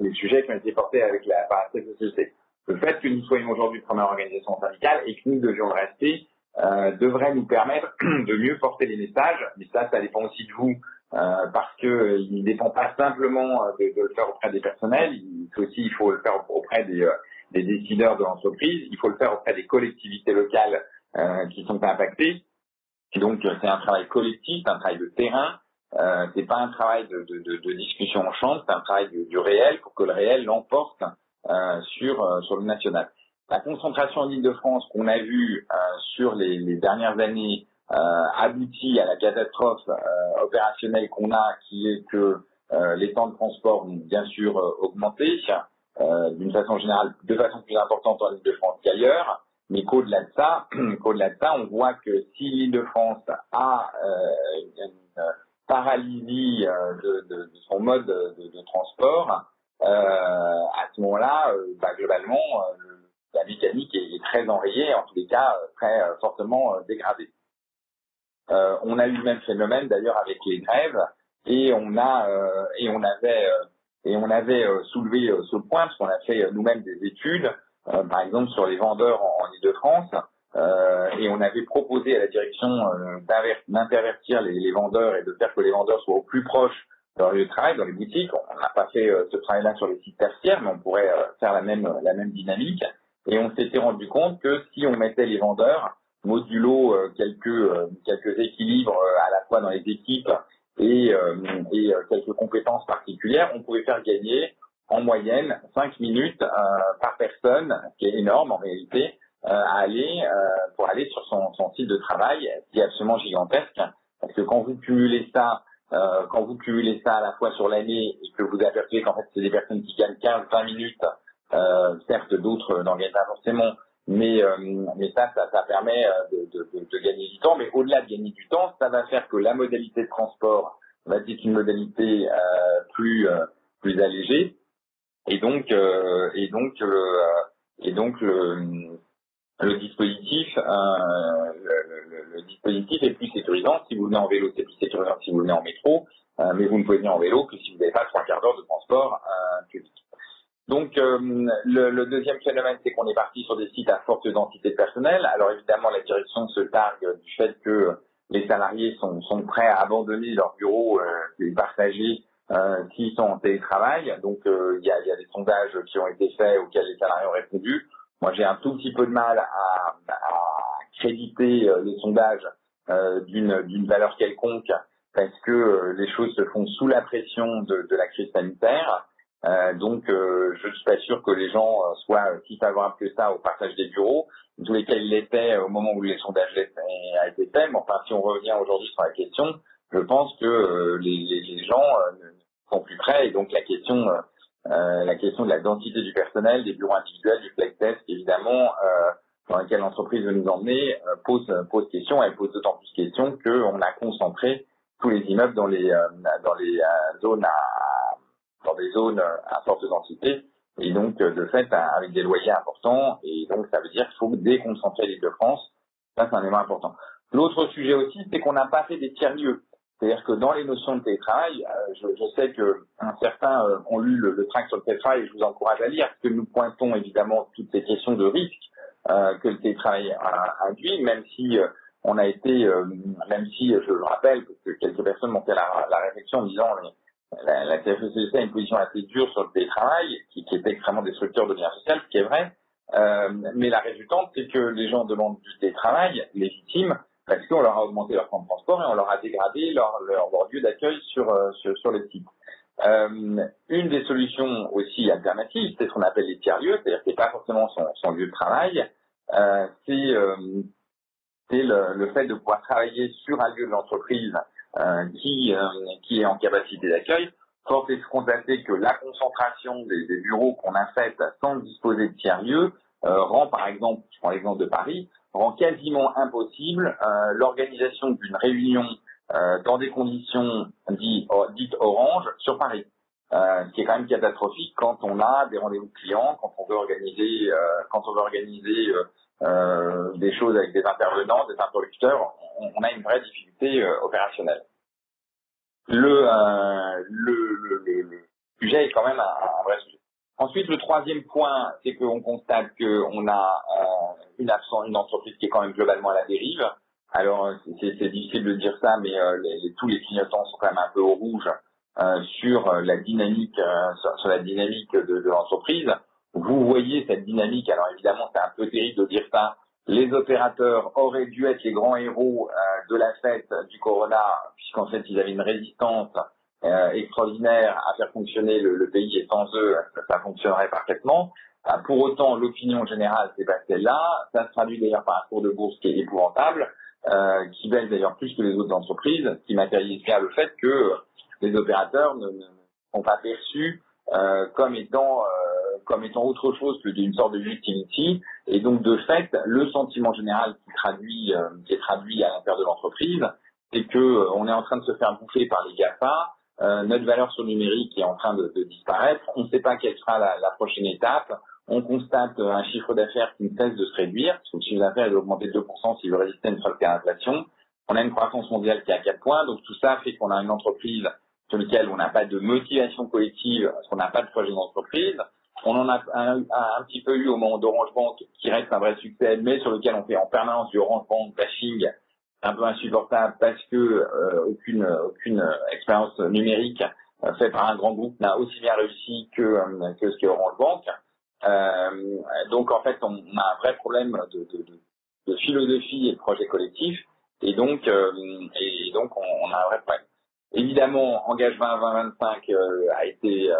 les sujets qui ont été portés avec la, par la société. Le fait que nous soyons aujourd'hui première organisation syndicale et que nous devions le rester euh, devrait nous permettre [CLEARS THROAT] de mieux porter les messages, mais ça, ça dépend aussi de vous, euh, parce que euh, il ne dépend pas simplement euh, de, de, le faire auprès des personnels, il aussi il faut le faire auprès des, des décideurs de l'entreprise, il faut le faire auprès des collectivités locales euh, qui sont impactées. Donc c'est un travail collectif, un travail de terrain, euh, c'est pas un travail de, de, de, discussion en chambre, c'est un travail du, réel pour que le réel l'emporte euh, sur sur le national. La concentration en Ile-de-France qu'on a vue sur les, les, dernières années aboutit à la catastrophe opérationnelle qu'on a, qui est que les temps de transport ont bien sûr augmenté d'une façon générale, de façon plus importante en Ile-de-France qu'ailleurs mais qu'au-delà de ça, [CLEARS THROAT] qu'au-delà de ça, on voit que si l'Île-de-France a euh, une, paralysie euh, de, de, de, son mode de, de transport, euh, à ce moment-là, euh, bah, globalement, la mécanique est, est, très enrayée, en tous les cas très fortement dégradée. On a eu le même phénomène d'ailleurs avec les grèves et on a et on avait et on avait soulevé ce point parce qu'on a fait nous-mêmes des études, par exemple sur les vendeurs en, en Ile-de-France, euh, et on avait proposé à la direction euh, d'intervertir les, les, vendeurs et de faire que les vendeurs soient au plus proche de leur lieu de travail, dans les boutiques. On n'a pas fait euh, ce travail-là sur les sites tertiaires, mais on pourrait euh, faire la même, la même dynamique. Et on s'était rendu compte que si on mettait les vendeurs, modulo euh, quelques, quelques équilibres à la fois dans les équipes et, et quelques compétences particulières, on pouvait faire gagner en moyenne 5 minutes par personne, qui est énorme en réalité, euh, à aller euh, pour aller sur son, son site de travail, qui est absolument gigantesque. Parce que quand vous cumulez ça, euh, quand vous cumulez ça à la fois sur l'année et que vous apercevez qu'en fait c'est des personnes qui gagnent 15-20 minutes, euh, certes d'autres n'en gagnent pas forcément, mais euh, mais ça, ça, ça permet de, de, de, de, gagner du temps. Mais au-delà de gagner du temps, ça va faire que la modalité de transport va être une modalité plus plus allégée, et donc et donc et donc le le dispositif, euh, le, le, le, dispositif est plus sécurisant. Si vous venez en vélo, c'est plus sécurisant si vous venez en métro, euh, mais vous ne pouvez venir en vélo que si vous n'avez pas trois quarts d'heure de transport euh, public. Donc le, le, deuxième phénomène, c'est qu'on est parti sur des sites à forte densité de personnel. Alors évidemment, la direction se targue du fait que les salariés sont, sont prêts à abandonner leur bureau euh, partagé euh, s'ils sont en télétravail. Donc il y, a, y, a, des sondages qui ont été faits auxquels les salariés ont répondu. Moi, j'ai un tout petit peu de mal à, à créditer les sondages d'une valeur quelconque parce que les choses se font sous la pression de, de la crise sanitaire. Euh, donc, euh, je ne suis pas sûr que les gens euh, soient si favorables que ça au partage des bureaux. Tous les cas, ils l'étaient au moment où les sondages a été fait. Mais enfin, si on revient aujourd'hui sur la question, je pense que les, les, gens sont plus prêts. Et donc, la question, la question de la densité du personnel, des bureaux individuels, du flex desk, évidemment, dans lequel l'entreprise veut nous emmener, pose, pose question. Elle pose d'autant plus question qu'on a concentré tous les immeubles dans les, dans les zones à dans des zones à forte densité et donc euh, de fait avec des loyers importants et donc ça veut dire qu'il faut déconcentrer l'île de France. Ça c'est un élément important. L'autre sujet aussi, c'est qu'on n'a pas fait des tiers-lieux. C'est-à-dire que dans les notions de télétravail, euh, je, sais que certains euh, ont lu le, le tract sur le télétravail et je vous encourage à lire que nous pointons évidemment toutes ces questions de risque euh, que le télétravail induit, même si on a été, même si je le rappelle, parce que quelques personnes m'ont fait la réflexion en disant la, la a une position assez dure sur le télétravail, qui, qui est extrêmement destructeur de lien social, ce qui est vrai. Euh, mais la résultante, c'est que les gens demandent du télétravail légitime parce qu'on leur a augmenté leur temps de transport et on leur a dégradé leur, leur, lieu d'accueil sur, euh, sur, sur les. Euh, une des solutions aussi alternatives, c'est ce qu'on appelle les tiers-lieux, c'est-à-dire que c'est pas forcément son, lieu de travail, c'est le, fait de pouvoir travailler sur un lieu de l'entreprise qui, euh, qui est en capacité d'accueil, force est de constater que la concentration des, des bureaux qu'on faites sans disposer de tiers-lieux euh, rend, par exemple, je prends l'exemple de Paris, rend quasiment impossible l'organisation d'une réunion dans des conditions dites, dites orange sur Paris. Euh, ce qui est quand même catastrophique quand on a des rendez-vous clients, quand on veut organiser, euh, quand on veut organiser euh, des choses avec des intervenants, des interlocuteurs, on, on a une vraie difficulté opérationnelle. Le, le, le, le, sujet est quand même un, un, vrai sujet. Ensuite, le troisième point, c'est qu'on constate qu'on a une, absence, une entreprise qui est quand même globalement à la dérive. Alors, c'est difficile de dire ça, mais les, les, tous les clignotants sont quand même un peu au rouge euh, sur la dynamique euh, sur, sur, la dynamique de, de l'entreprise. Vous voyez cette dynamique. Alors évidemment, c'est un peu terrible de dire ça. Les opérateurs auraient dû être les grands héros euh, de la fête du Corona, puisqu'en fait ils avaient une résistance extraordinaire à faire fonctionner le, pays et sans eux, ça fonctionnerait parfaitement. Pour autant, l'opinion générale, c'est pas celle-là. Ça se traduit d'ailleurs par un cours de bourse qui est épouvantable, euh, qui baisse d'ailleurs plus que les autres entreprises, qui matérialise bien le fait que les opérateurs ne, sont pas perçus euh, comme étant euh, comme étant autre chose que d'une sorte de utility et donc de fait le sentiment général qui traduit euh, qui est traduit à l'intérieur de l'entreprise c'est que euh, on est en train de se faire bouffer par les GAFA euh, notre valeur sur le numérique est en train de, de disparaître. On ne sait pas quelle sera la, la, prochaine étape. On constate un chiffre d'affaires qui ne cesse de se réduire parce que le chiffre d'affaires est augmenté de 2% s'il veut résister à une seule l'inflation on a une croissance mondiale qui est à 4 points donc tout ça fait qu'on a une entreprise sur lequel on n'a pas de motivation collective, parce qu'on n'a pas de projet d'entreprise. On en a un, petit peu eu au moment d'Orange Bank, qui reste un vrai succès, mais sur lequel on fait en permanence du Orange Bank bashing, un peu insupportable parce que euh, aucune, aucune expérience numérique euh, faite par un grand groupe n'a aussi bien réussi que, euh, que ce qu'est Orange Bank. Euh, donc en fait, on a un vrai problème de, de, de, philosophie et de projet collectif, et donc, euh, et donc on, on a un vrai problème. Évidemment, Engagement 2025 euh, a été euh,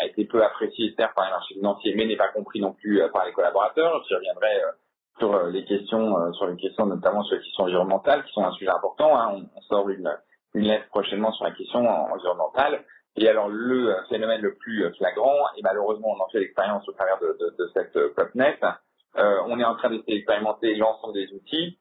a été peu apprécié certes par les marchés financiers, mais n'est pas compris non plus euh, par les collaborateurs. Je reviendrai euh, sur euh, les questions, euh, sur les questions notamment sur les questions environnementales, qui sont un sujet important. Hein. On, on, sort une, une lettre prochainement sur la question environnementale. Et alors le phénomène le plus flagrant, et malheureusement on en fait l'expérience au travers de, de, de cette COPNET, on est en train d'expérimenter l'ensemble des outils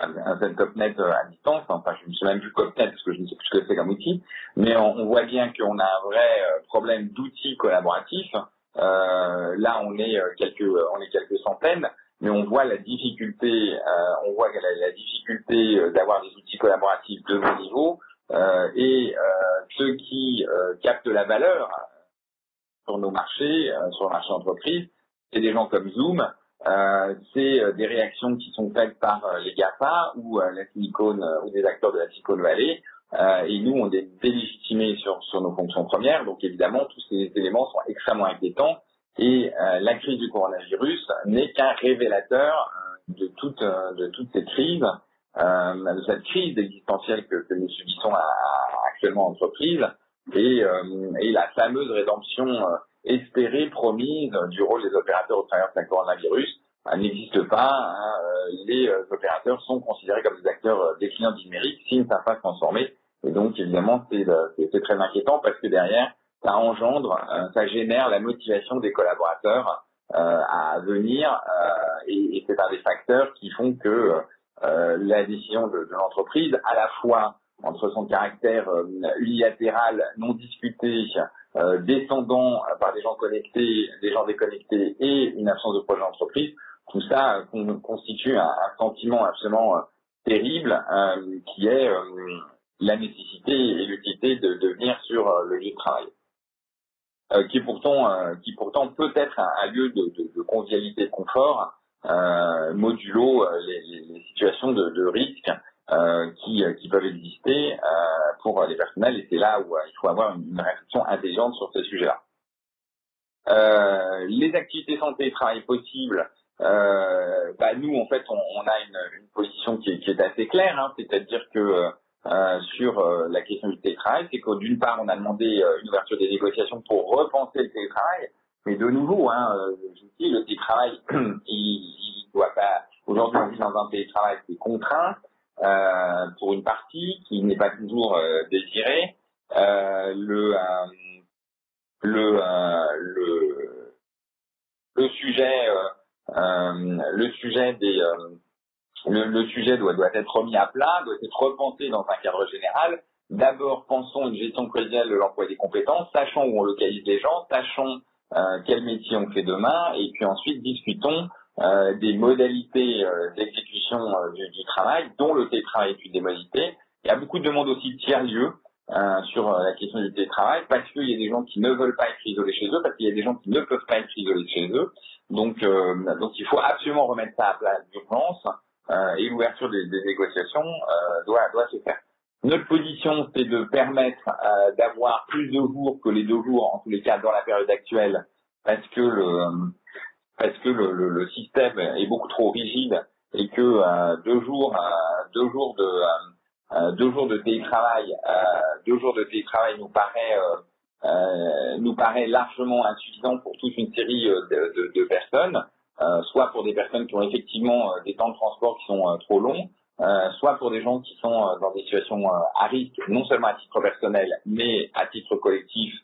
un tel euh, à distance. Enfin, je ne sais même plus topnet parce que je ne sais plus ce que c'est comme outil. Mais on, on voit bien qu'on a un vrai euh, problème d'outils collaboratifs. Euh, là, on est euh, quelques, on est quelques centaines, mais on voit la difficulté, euh, on voit la, la difficulté d'avoir des outils collaboratifs de haut niveau. Euh, et ceux qui captent la valeur sur nos marchés, sur le marché entreprise. C'est des gens comme Zoom, euh, c'est des réactions qui sont faites par les GAFA ou la Silicon ou des acteurs de la Silicon Valley. et nous, on est délégitimés sur, sur nos fonctions premières. Donc évidemment, tous ces éléments sont extrêmement inquiétants. Et la crise du coronavirus n'est qu'un révélateur de toute, de toute cette crise euh, cette crise existentielle que, que nous subissons à, actuellement en entreprise et, euh, et, la fameuse rédemption euh, espérée, promise du rôle des opérateurs au travers de la coronavirus n'existe pas. Hein, les opérateurs sont considérés comme des acteurs des clients numériques s'ils ne savent pas se transformer. Et donc, évidemment, c'est très inquiétant parce que derrière, ça engendre, ça génère la motivation des collaborateurs à venir et, c'est un des facteurs qui font que euh, la décision de, de l'entreprise, à la fois entre son caractère euh, unilatéral, non discuté, euh, descendant par des gens connectés, des gens déconnectés et une absence de projet d'entreprise, tout ça constitue un, sentiment absolument terrible qui est la nécessité et l'utilité de, de, venir sur le lieu de travail. qui pourtant, qui pourtant peut être un, lieu de, de, de convivialité, de confort, euh, modulo euh, les, les, situations de, risque euh, qui, qui, peuvent exister pour les personnels et c'est là où il faut avoir une, réflexion intelligente sur ce sujet-là. les activités santé et travail possibles, euh, bah nous en fait on, on a une, une, position qui est, qui est assez claire, hein, c'est-à-dire que euh, sur euh, la question du télétravail, c'est que d'une part on a demandé une ouverture des négociations pour repenser le télétravail, mais de nouveau, hein, euh, je dis, le télétravail, [CLEARS THROAT] il, il doit pas. Aujourd'hui, on vit dans un télétravail qui est contraint euh, pour une partie, qui n'est pas toujours euh, désiré. Euh, le, euh, le, le, le sujet, le sujet des le, le, sujet doit, être remis à plat, doit être repensé dans un cadre général. D'abord, pensons une gestion prévisionnelle de l'emploi des compétences, sachons où on localise les gens, sachons euh, quel métier on fait demain, et puis ensuite discutons euh, des modalités euh, d'exécution du, du, travail, dont le télétravail est une des modalités. Il y a beaucoup de demandes aussi de tiers-lieux sur la question du télétravail, parce qu'il y a des gens qui ne veulent pas être isolés chez eux, parce qu'il y a des gens qui ne peuvent pas être isolés chez eux. Donc, donc il faut absolument remettre ça à plat d'urgence, et l'ouverture des, des, négociations doit, doit se faire. Notre position, c'est de permettre euh, d'avoir plus de jours que les deux jours, en tous les cas dans la période actuelle, parce que le parce que le, le, le système est beaucoup trop rigide et que euh, deux jours euh, deux jours de euh, deux jours de télétravail deux jours de télétravail nous paraît nous paraît largement insuffisant pour toute une série de, de, de personnes, soit pour des personnes qui ont effectivement des temps de transport qui sont trop longs, euh, soit pour des gens qui sont euh, dans des situations euh, à risque, non seulement à titre personnel, mais à titre collectif,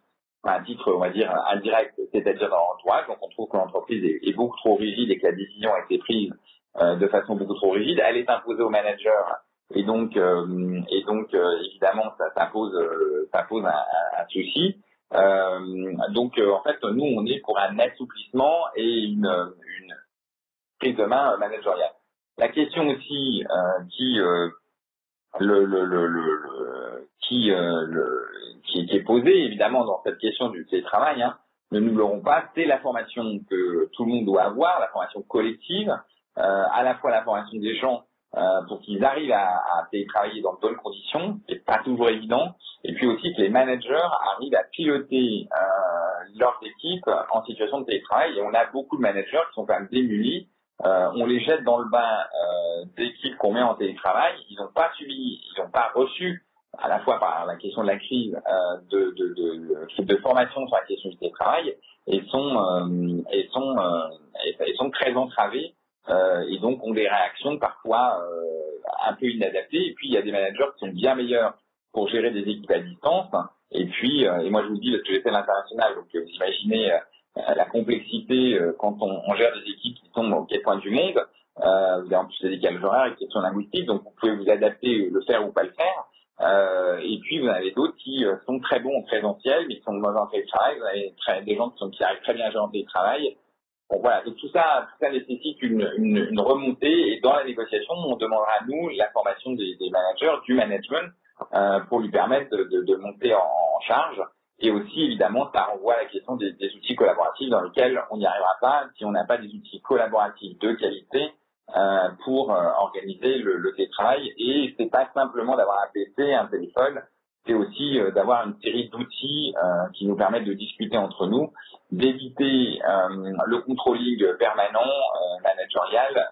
à titre, on va dire, indirect, c'est-à-dire dans l'entourage. Donc on trouve que l'entreprise est, beaucoup trop rigide et que la décision a été prise de façon beaucoup trop rigide. Elle est imposée au manager et donc, et donc évidemment, ça, ça pose, ça pose un, souci. donc en fait, nous, on est pour un assouplissement et une, une prise de main managériale. La question aussi euh, qui, euh, le, le, le, le, qui, euh, qui, qui, est posée évidemment dans cette question du télétravail, hein, ne nous l'aurons pas, c'est la formation que tout le monde doit avoir, la formation collective, euh, à la fois la formation des gens euh, pour qu'ils arrivent à, à, télétravailler dans de bonnes conditions, c'est pas toujours évident, et puis aussi que les managers arrivent à piloter euh, leurs équipes en situation de télétravail, et on a beaucoup de managers qui sont quand même démunis euh, on les jette dans le bain euh, d'équipes qu'on met en télétravail. Ils n'ont pas subi, ils n'ont pas reçu, à la fois par la question de la crise, euh, de, de, de, de, formation sur la question du télétravail, et sont, euh, et sont, euh, et, sont très entravés, euh, et donc ont des réactions parfois un peu inadaptées. Et puis il y a des managers qui sont bien meilleurs pour gérer des équipes à distance. Et puis, et moi je vous dis, parce que j'ai fait l'international, donc vous imaginez la complexité euh, quand on, on, gère des équipes qui sont au coins du monde. Euh, vous avez en plus des décalages horaires et questions linguistiques, donc vous pouvez vous adapter, le faire ou pas le faire. Euh, et puis vous en avez d'autres qui sont très bons en présentiel, mais qui sont mauvais en télétravail. Vous avez très, des gens qui, sont, qui arrivent très bien à gérer en télétravail. Bon voilà, donc tout ça, tout ça nécessite une, une, une, remontée. Et dans la négociation, on demandera à nous la formation des, des managers, du management, euh, pour lui permettre de, de, de monter en, en charge Et aussi, évidemment, ça renvoie à la question des, outils collaboratifs dans lesquels on n'y arrivera pas si on n'a pas des outils collaboratifs de qualité euh, pour euh, organiser le, le télétravail. Et c'est pas simplement d'avoir un PC, un téléphone, c'est aussi euh, d'avoir une série d'outils euh, qui nous permettent de discuter entre nous, d'éviter euh, le controlling permanent, managérial,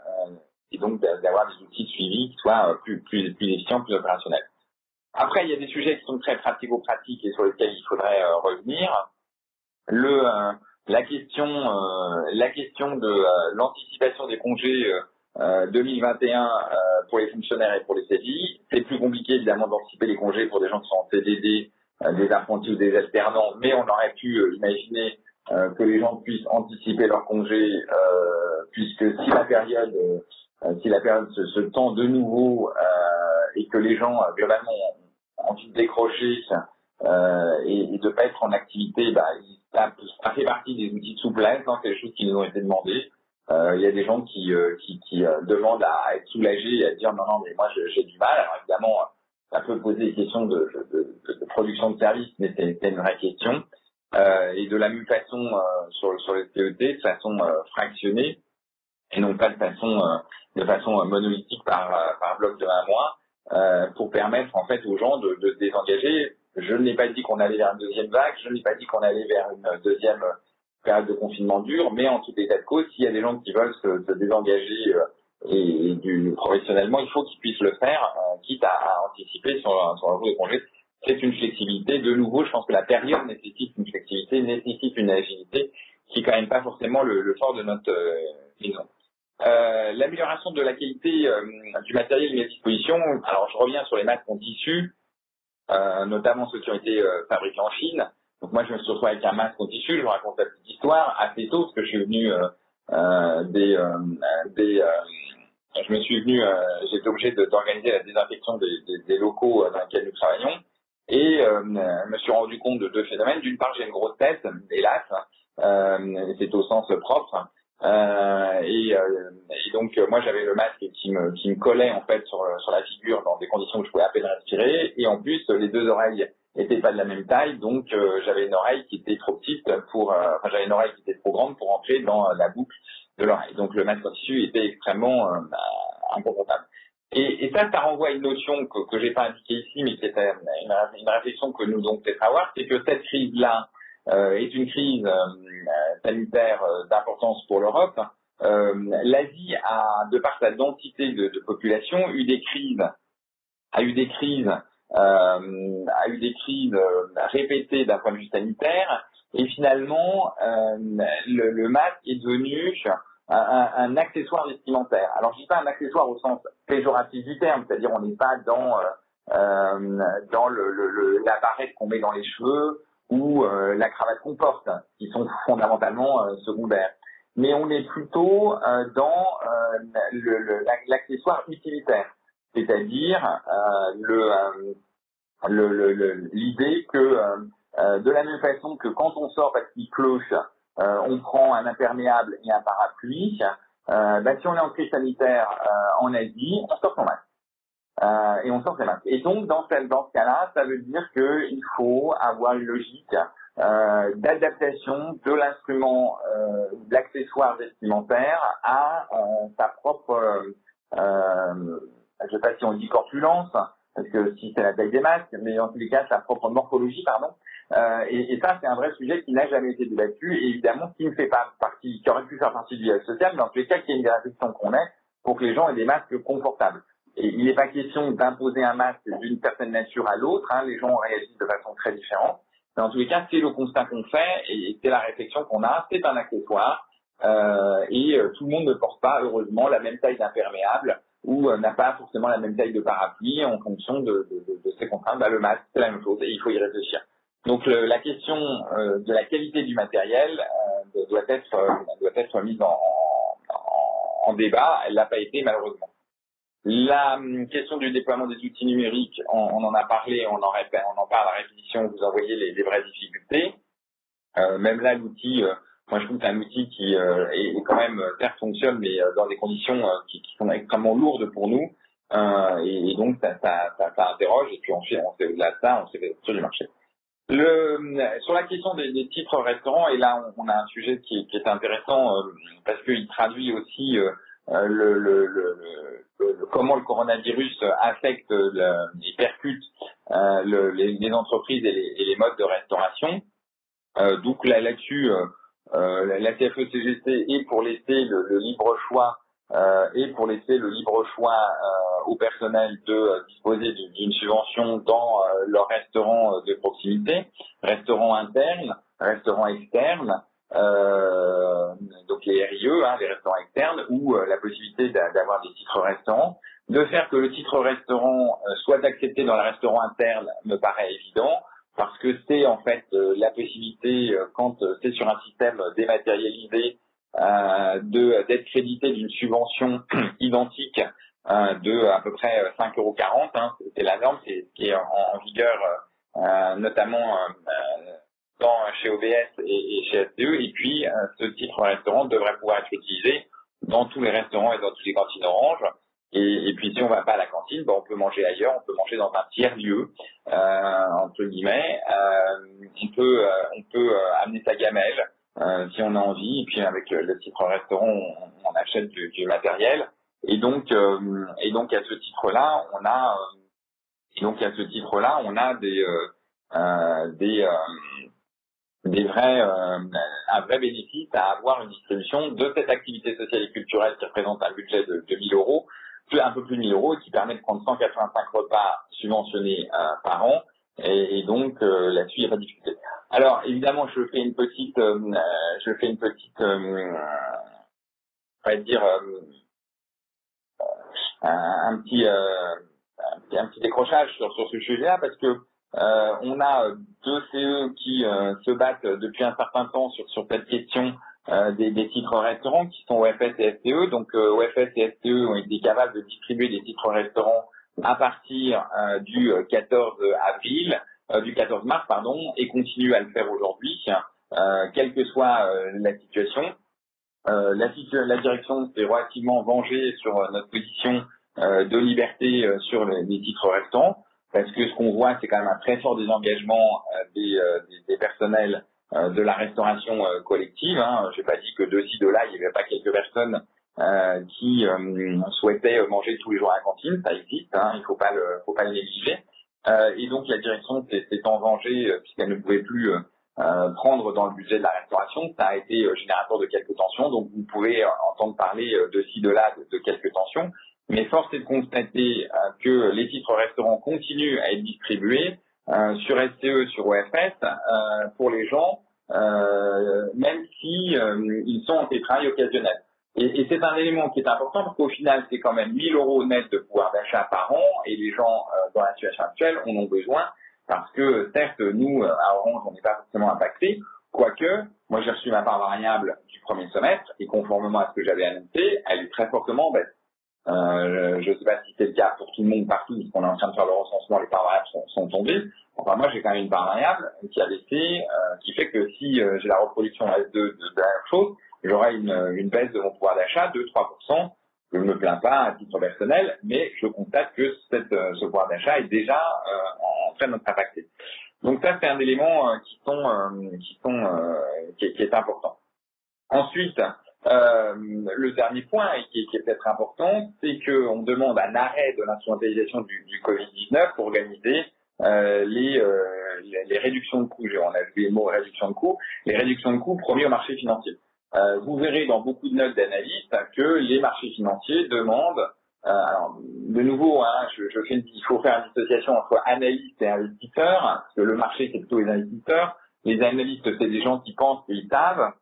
et donc d'avoir des outils de suivi qui soient plus, plus, plus efficients, plus opérationnels. Après, il y a des sujets qui sont très pratico-pratiques et sur lesquels il faudrait revenir. Le, la question, la question de l'anticipation des congés 2021 euh, euh, pour les fonctionnaires et pour les CDI. C'est plus compliqué évidemment d'anticiper les congés pour des gens qui sont en CDD, euh, des apprentis ou des alternants, mais on aurait pu imaginer que les gens puissent anticiper leurs congés, puisque si la période, si la période se, tend de nouveau et que les gens globalement envie de décrocher et, et de pas être en activité, bah, ça, ça fait partie des outils de souplesse, hein, c'est des choses qui nous ont été demandées. Euh, il y a des gens qui, euh, qui, qui euh, demandent à être soulagés et à dire non, non, mais moi j'ai du mal. Alors évidemment, ça peut poser des questions de, de, de, de production de services, mais c'est une vraie question. Euh, et de la même façon sur, sur les CET, de façon fractionnée, et non pas de façon, de façon monolithique par, par bloc de un mois, pour permettre en fait aux gens de, de se désengager. Je n'ai pas dit qu'on allait vers une deuxième vague, je n'ai pas dit qu'on allait vers une deuxième période de confinement dur, mais en tout état de cause, s'il y a des gens qui veulent se, se désengager euh, et, du professionnellement, il faut qu'ils puissent le faire, euh, quitte à, à, anticiper sur, sur jour de congé. C'est une flexibilité. De nouveau, je pense que la période nécessite une flexibilité, nécessite une agilité, qui quand même pas forcément le, le fort de notre euh, maison. Euh, L'amélioration de la qualité euh, du matériel mis à disposition. Alors, je reviens sur les masques en tissu, notamment ceux qui ont été fabriqués en Chine. Donc moi, je me suis retrouvé avec un masque en tissu. Je vous raconte la petite histoire assez tôt parce que je suis venu euh, euh, des, euh, je me suis venu, j'ai été obligé d'organiser la désinfection des, des, des, locaux dans lesquels nous travaillons et je me suis rendu compte de deux phénomènes. D'une part, j'ai une grosse tête, hélas, c'est au sens propre. Euh, et, euh, et, donc moi j'avais le masque qui me, qui me collait en fait sur, sur la figure dans des conditions où je pouvais à peine respirer et en plus les deux oreilles n'était pas de la même taille, donc euh, j'avais une oreille qui était trop petite pour, euh, enfin j'avais une oreille qui était trop grande pour entrer dans euh, la boucle de l'oreille. Donc le masque en tissu était extrêmement bah, inconfortable. Et, et, ça, ça renvoie à une notion que, que j'ai pas indiquée ici, mais qui est une, une, réflexion que nous devons peut-être avoir, c'est que cette crise-là est une crise sanitaire d'importance pour l'Europe. L'Asie a, de par sa densité de, de population, eu des crises, a eu des crises euh, a eu des crises euh, répétées d'un point de vue sanitaire, et finalement, euh, le, le, masque est devenu un, un, accessoire vestimentaire. Alors, je dis pas un accessoire au sens péjoratif du terme, c'est-à-dire on n'est pas dans euh, dans le, le, barrette qu'on met dans les cheveux ou euh, la cravate qu'on porte, qui sont fondamentalement euh, secondaires. Mais on est plutôt dans l'accessoire utilitaire c'est-à-dire euh, le, l'idée que euh, euh, de la même façon que quand on sort parce qu'il cloche, on prend un imperméable et un parapluie, bah, si on est en crise sanitaire en Asie, on sort son masque. Et on ses masques. Et donc, dans ce, dans ce cas-là, ça veut dire qu'il faut avoir une logique euh, d'adaptation de l'instrument, euh, de l'accessoire vestimentaire à euh, sa propre je ne sais pas si on dit corpulence, parce que si c'est la taille des masques, mais en tous les cas, sa propre morphologie, pardon. Euh, et, ça, c'est un vrai sujet qui n'a jamais été débattu, et évidemment, qui ne fait pas partie, qui aurait pu faire partie du social, mais en tous les cas, qui est une des réflexions qu'on ait pour que les gens aient des masques confortables. Il n'est pas question d'imposer un masque d'une certaine nature à l'autre, hein, les gens réagissent de façon très différente. Mais en tous les cas, c'est le constat qu'on fait, et c'est la réflexion qu'on a, c'est un accessoire, euh, et euh, tout le monde ne porte pas, heureusement, la même taille d'imperméable, ou euh, n'a pas forcément la même taille de parapluie en fonction de, de, de, de ses contraintes. Bah, le masque, c'est la même chose et il faut y réfléchir. Donc le, la question euh, de la qualité du matériel euh, doit être doit être mise en, en, en débat. Elle l'a pas été malheureusement. La hum, question du déploiement des outils numériques, on, en a parlé, on en, répète, on en parle à répétition. Vous envoyez les, les vraies difficultés. Euh, même là, l'outil moi, je trouve que c'est un outil qui euh, est, quand même, certes fonctionne, mais euh, dans des conditions euh, qui, sont extrêmement lourdes pour nous. Et, et, donc, ça, ça, ça, interroge. Et puis, on fait, on fait au-delà de ça, on fait sur du marché. Le, sur la question des, titres restaurants, et là on, a un sujet qui, qui est intéressant euh, parce qu'il traduit aussi euh, le, le, le, comment le coronavirus affecte et percute les, les, entreprises et les, et les, modes de restauration. donc là là-dessus, la CFE-CGC est pour laisser le, libre choix euh, et pour laisser le libre choix euh, au personnel de euh, disposer d'une subvention dans leur restaurant de proximité, restaurant interne, restaurant externe, donc les RIE, hein, les restaurants externes, ou la possibilité d'avoir des titres restaurants. De faire que le titre restaurant soit accepté dans le restaurant interne me paraît évident parce que c'est en fait la possibilité quand c'est sur un système dématérialisé euh, de d'être crédité d'une subvention [CLEARS THROAT] identique euh, de à peu près 5,40 euros. Hein, c'est la norme, c'est ce qui est en, vigueur euh, notamment dans, chez OBS et, chez STE. Et puis, ce titre restaurant devrait pouvoir être utilisé dans tous les restaurants et dans toutes les cantines orange. Et, puis, si on va pas à la cantine, ben, on peut manger ailleurs, on peut manger dans un tiers lieu, entre guillemets. on peut, on peut amener sa gamelle. Euh, si on a envie. Et puis avec le titre restaurant, on, achète du, matériel. Et donc, euh, et donc à ce titre-là, on a, euh, et donc à ce titre-là, on a des, des, des vrais, un vrai bénéfice à avoir une distribution de cette activité sociale et culturelle qui représente un budget de, de 1000 euros, un peu plus de 1000 euros, et qui permet de prendre 185 repas subventionnés par an. Et, et donc là-dessus, il n'y a. Alors évidemment, je fais une petite, euh, je fais une petite, euh, on va dire euh, un, petit, un, petit décrochage sur, sur ce sujet-là parce que on a deux CE qui se battent depuis un certain temps sur, sur cette question des, titres restaurants qui sont OFS et STE. Donc OFS et STE ont été capables de distribuer des titres restaurants à partir du 14 avril. Euh, du 14 mars, pardon, et continue à le faire aujourd'hui, euh, quelle que soit euh, la situation. La, direction s'est relativement vengée sur notre position de liberté sur les, titres restants, parce que ce qu'on voit, c'est quand même un très fort désengagement des, des, des, personnels de la restauration collective. Hein. Je n'ai pas dit que de ci, de là, il n'y avait pas quelques personnes qui souhaitaient manger tous les jours à la cantine. Ça existe, hein. il ne faut pas le, négliger. Euh, et donc la direction s'est en vengée euh, puisqu'elle ne pouvait plus euh, prendre dans le budget de la restauration. Ça a été générateur de quelques tensions. Donc vous pouvez entendre parler de ci, de là, de, quelques tensions. Mais force est de constater que les titres restaurants continuent à être distribués sur SCE, sur OFS, pour les gens, même si ils sont en télétravail occasionnel. Et, et c'est un élément qui est important parce qu'au final, c'est quand même 1000 euros net de pouvoir d'achat par an et les gens euh, dans la situation actuelle en ont besoin parce que certes, nous, euh, à Orange, on n'est pas forcément impacté, quoique, moi j'ai reçu ma part variable du premier semestre et conformément à ce que j'avais annoncé, elle est très fortement baisse. Euh, je ne sais pas si c'est le cas pour tout le monde partout, parce qu'on est en train de faire le recensement, les variables sont, sont tombées. Enfin, moi, j'ai quand même une variable qui a baissé, euh, qui fait que si euh, j'ai la reproduction S2 de, de, la chose, j'aurai une, une, baisse de mon pouvoir d'achat de 3%. Je ne me plains pas à titre personnel, mais je constate que cette, euh, ce pouvoir d'achat est déjà euh, en train d'être impacté. Donc ça, c'est un élément qui, sont, qui, sont, qui, qui, est important. Ensuite, le dernier point, qui, qui est peut-être important, c'est qu'on demande un arrêt de l'instrumentalisation du, du Covid-19 pour organiser euh, les, les, les, réductions de coûts. On a vu les mots réduction de coûts. Les réductions de coûts promis au marché financier. Euh, vous verrez dans beaucoup de notes d'analystes que les marchés financiers demandent, euh, alors, de nouveau, hein, je, je fais une, il faut faire une dissociation entre analystes et investisseurs, parce que le marché c'est plutôt les investisseurs. Les analystes c'est des gens qui pensent qu'ils savent.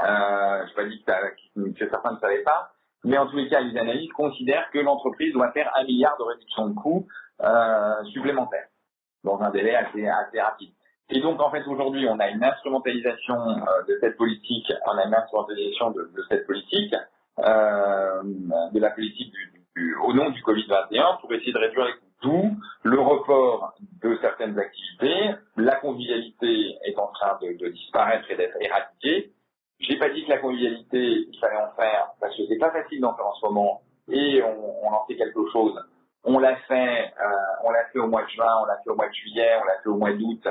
Euh, je pas dit que, que, certains ne savaient pas, mais en tous les cas, les analystes considèrent que l'entreprise doit faire un milliard de réduction de coûts euh, supplémentaires dans un délai assez, assez rapide. Et donc, en fait, aujourd'hui, on a une instrumentalisation euh, de cette politique, on a une instrumentalisation de, de cette politique, euh, de la politique du, du, au nom du Covid-21 pour essayer de réduire les coûts. D'où le report de certaines activités, la convivialité est en train de, de disparaître et d'être éradiquée. J'ai pas dit que la convivialité, il fallait en faire, parce que c'est pas facile d'en faire en ce moment, et on, on en fait quelque chose on l'a fait, euh, on l'a fait au mois de juin, on l'a fait au mois de juillet, on l'a fait au mois d'août.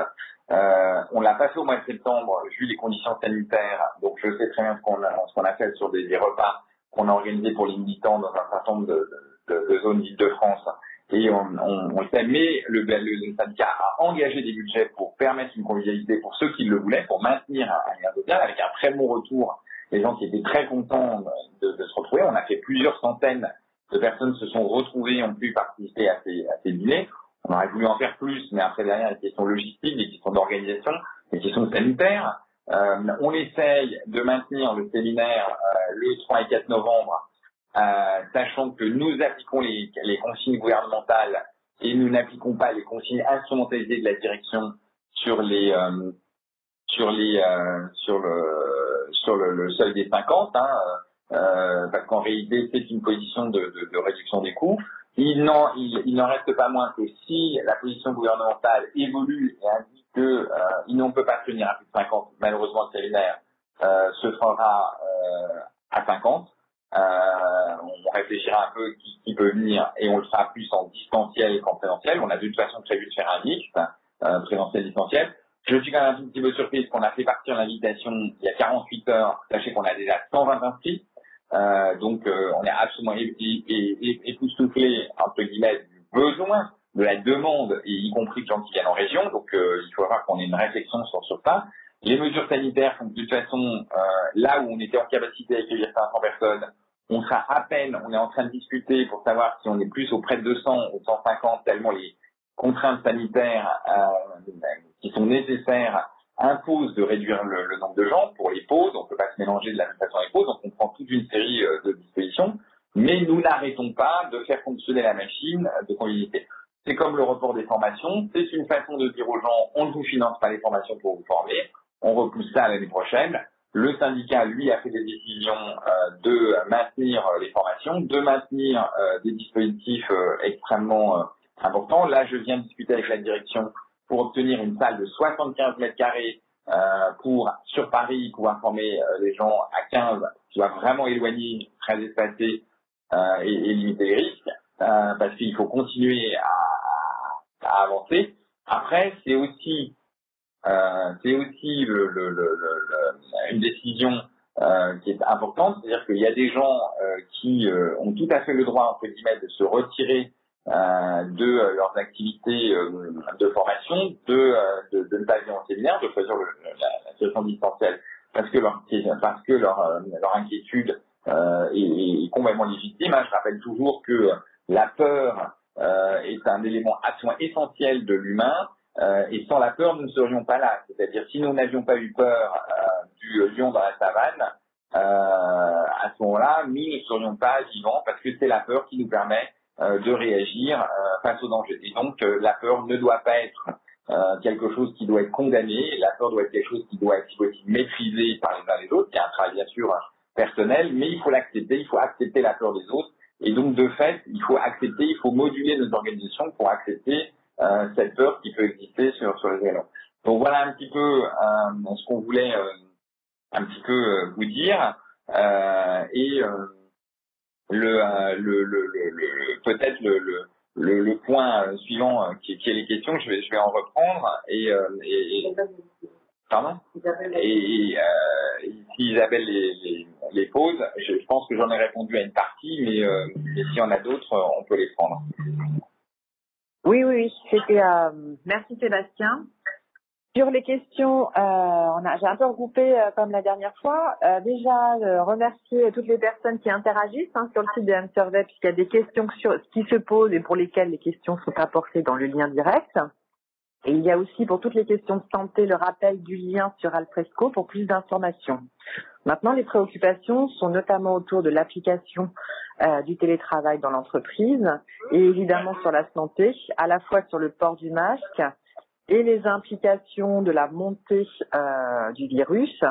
Euh, on l'a pas fait au mois de septembre, vu les conditions sanitaires. Donc je sais très bien ce qu'on a, a fait sur des, des repas qu'on a organisés pour les militants dans un certain nombre de, de, de zones d'Île-de-France. Et on, on, on le sait, mais le, le, le, syndicat a engagé des budgets pour permettre une convivialité pour ceux qui le voulaient, pour maintenir un, lien social avec un très bon retour. Les gens qui étaient très contents de, de se retrouver. On a fait plusieurs centaines de personnes se sont retrouvées, ont pu participer à ces, à ces dîners. On aurait voulu en faire plus, mais après derrière, des questions logistiques, des questions d'organisation, des questions sanitaires. Euh, on essaye de maintenir le séminaire euh, le 3 et 4 novembre, euh, sachant que nous appliquons les, les consignes gouvernementales et nous n'appliquons pas les consignes instrumentalisées de la direction sur les euh, sur les euh, sur le sur le, le seuil des 50, hein, euh, parce qu'en réalité c'est une position de, de, de réduction des coûts. Il n'en, il, il n'en reste pas moins que si la position gouvernementale évolue et indique que euh, ne peut pas tenir à plus de 50, malheureusement le séminaire euh, se fera euh, à 50. Euh, on réfléchira un peu qui, qui, peut venir et on le fera plus en distanciel qu'en présentiel. On a de toute façon prévu de faire un mix, euh, présentiel distanciel. Je suis quand même un petit peu surprise qu'on a fait partir l'invitation il y a 48 heures. Sachez qu'on a déjà 120 inscrits. Euh, donc on est absolument époustouflé entre guillemets du besoin, de la demande, y compris de gens qui viennent en région. Donc il faut voir qu'on ait une réflexion sur, sur ça. Les mesures sanitaires font de toute façon là où on était en capacité d'accueillir 500 personnes, on sera à peine, on est en train de discuter pour savoir si on est plus auprès de 200 ou 150 tellement les contraintes sanitaires euh, qui sont nécessaires impose de réduire le, le, nombre de gens pour les pauses. On ne peut pas se mélanger de la même façon les pauses, donc on prend toute une série euh, de dispositions. Mais nous n'arrêtons pas de faire fonctionner la machine de convivialité. C'est comme le report des formations. C'est une façon de dire aux gens, on ne vous finance pas les formations pour vous former. On repousse ça l'année prochaine. Le syndicat, lui, a fait des décisions euh, de maintenir les formations, de maintenir euh, des dispositifs euh, extrêmement euh, importants. Là, je viens de discuter avec la direction pour obtenir une salle de 75 mètres carrés euh, pour sur Paris pouvoir former euh, les gens à 15 qui va vraiment éloigner, très espacé euh, et, et, limiter les risques euh, parce qu'il faut continuer à, à, avancer. Après, c'est aussi euh, c'est aussi le, le, le, une décision euh, qui est importante, c'est-à-dire qu'il y a des gens qui ont tout à fait le droit entre guillemets de se retirer euh, de euh, leurs activités euh, de formation, de, de, de, ne pas venir en séminaire, de choisir le, la, la situation distancielle. Parce que leur, parce que leur, leur inquiétude est, est, complètement légitime. Je rappelle toujours que la peur est un élément essentiel de l'humain et sans la peur, nous ne serions pas là. C'est-à-dire, si nous n'avions pas eu peur du lion dans la savane, à ce moment-là, nous ne serions pas vivants parce que c'est la peur qui nous permet euh, de réagir euh, face au danger. Et donc euh, la peur ne doit pas être quelque chose qui doit être condamné, la peur doit être quelque chose qui doit être aussi maîtrisé par les uns les autres. Il y un travail bien sûr personnel, mais il faut l'accepter, il faut accepter la peur des autres. Et donc de fait, il faut accepter, il faut moduler nos organisations pour accepter euh, cette peur qui peut exister sur, sur les éléments. Donc voilà un petit peu euh, ce qu'on voulait euh, un petit peu vous dire. et le, euh, peut-être le, point euh, suivant euh, qui, est les questions, je vais, en reprendre et, pardon? Et, euh, si Isabelle les, pose, je, pense que j'en ai répondu à une partie, mais, euh, mais s'il y en a d'autres, on peut les prendre. Oui, oui, oui. C'était. Euh, merci Sébastien. Sur les questions, euh, on a, j'ai un peu regroupé euh, comme la dernière fois. Euh, déjà, euh, remercier toutes les personnes qui interagissent hein, sur le site de M-Survey puisqu'il y a des questions sur, qui se posent et pour lesquelles les questions sont apportées dans le lien direct. Et il y a aussi pour toutes les questions de santé le rappel du lien sur Alfresco pour plus d'informations. Maintenant, les préoccupations sont notamment autour de l'application euh, du télétravail dans l'entreprise et évidemment sur la santé, à la fois sur le port du masque, et les implications de la montée euh, du virus,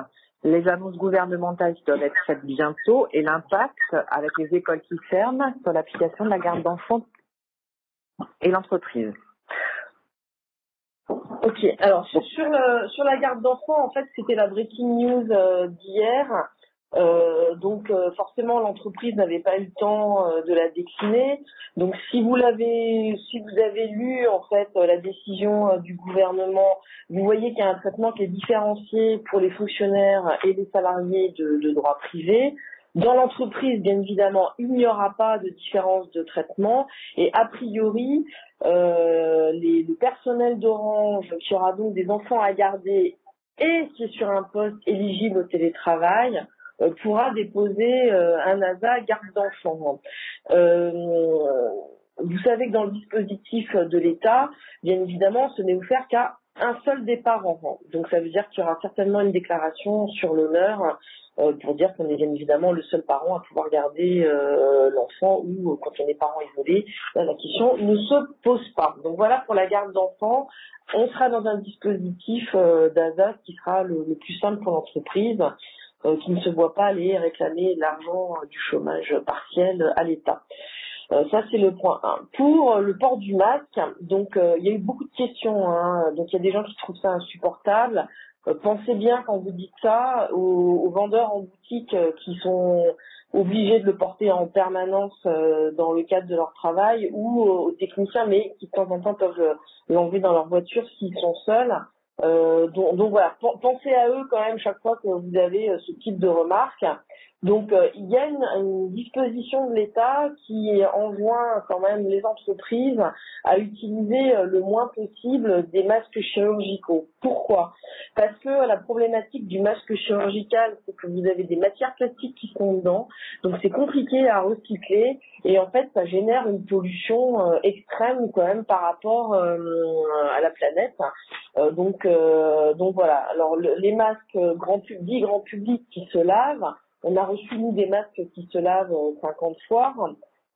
les annonces gouvernementales qui doivent être faites bientôt et l'impact avec les écoles qui ferment sur l'application de la garde d'enfants et l'entreprise. Ok, alors sur, sur la garde d'enfants, en fait, c'était la breaking news euh, d'hier. Euh, donc euh, forcément l'entreprise n'avait pas eu le temps euh, de la décliner. Donc si vous l'avez, si vous avez lu en fait la décision du gouvernement, vous voyez qu'il y a un traitement qui est différencié pour les fonctionnaires et les salariés de, de droit privé. Dans l'entreprise, bien évidemment, il n'y aura pas de différence de traitement et a priori, euh, les, le personnel d'Orange qui aura donc des enfants à garder et qui est sur un poste éligible au télétravail euh, pourra déposer euh, un ASA garde d'enfants. Euh, vous savez que dans le dispositif de l'État, bien évidemment, ce n'est offert qu'à un seul des parents. Donc ça veut dire qu'il y aura certainement une déclaration sur l'honneur pour dire qu'on est bien évidemment le seul parent à pouvoir garder l'enfant ou quand on est parent isolé, la question ne se pose pas. Donc voilà pour la garde d'enfants. On sera dans un dispositif d'ASA qui sera le, plus simple pour l'entreprise euh, qui ne se voit pas aller réclamer l'argent du chômage partiel à l'État. Euh, ça, c'est le point 1. Pour le port du masque, donc euh, il y a eu beaucoup de questions. Hein. donc il y a des gens qui trouvent ça insupportable. pensez bien quand vous dites ça aux, vendeurs en boutique qui sont obligés de le porter en permanence dans le cadre de leur travail ou aux techniciens, mais qui de temps en temps peuvent l'enlever dans leur voiture s'ils sont seuls. Euh, donc, donc, voilà, pensez à eux quand même chaque fois que vous avez euh, ce type de remarques. Donc euh, il y a une, disposition de l'État qui enjoint quand même les entreprises à utiliser le moins possible des masques chirurgicaux. Pourquoi? Parce que la problématique du masque chirurgical, c'est que vous avez des matières plastiques qui sont dedans, donc c'est compliqué à recycler et en fait ça génère une pollution extrême quand même par rapport à la planète. Euh, donc, euh, donc voilà. Alors les masques grand public, grand public qui se lavent, on a reçu nous des masques qui se lavent 50 fois.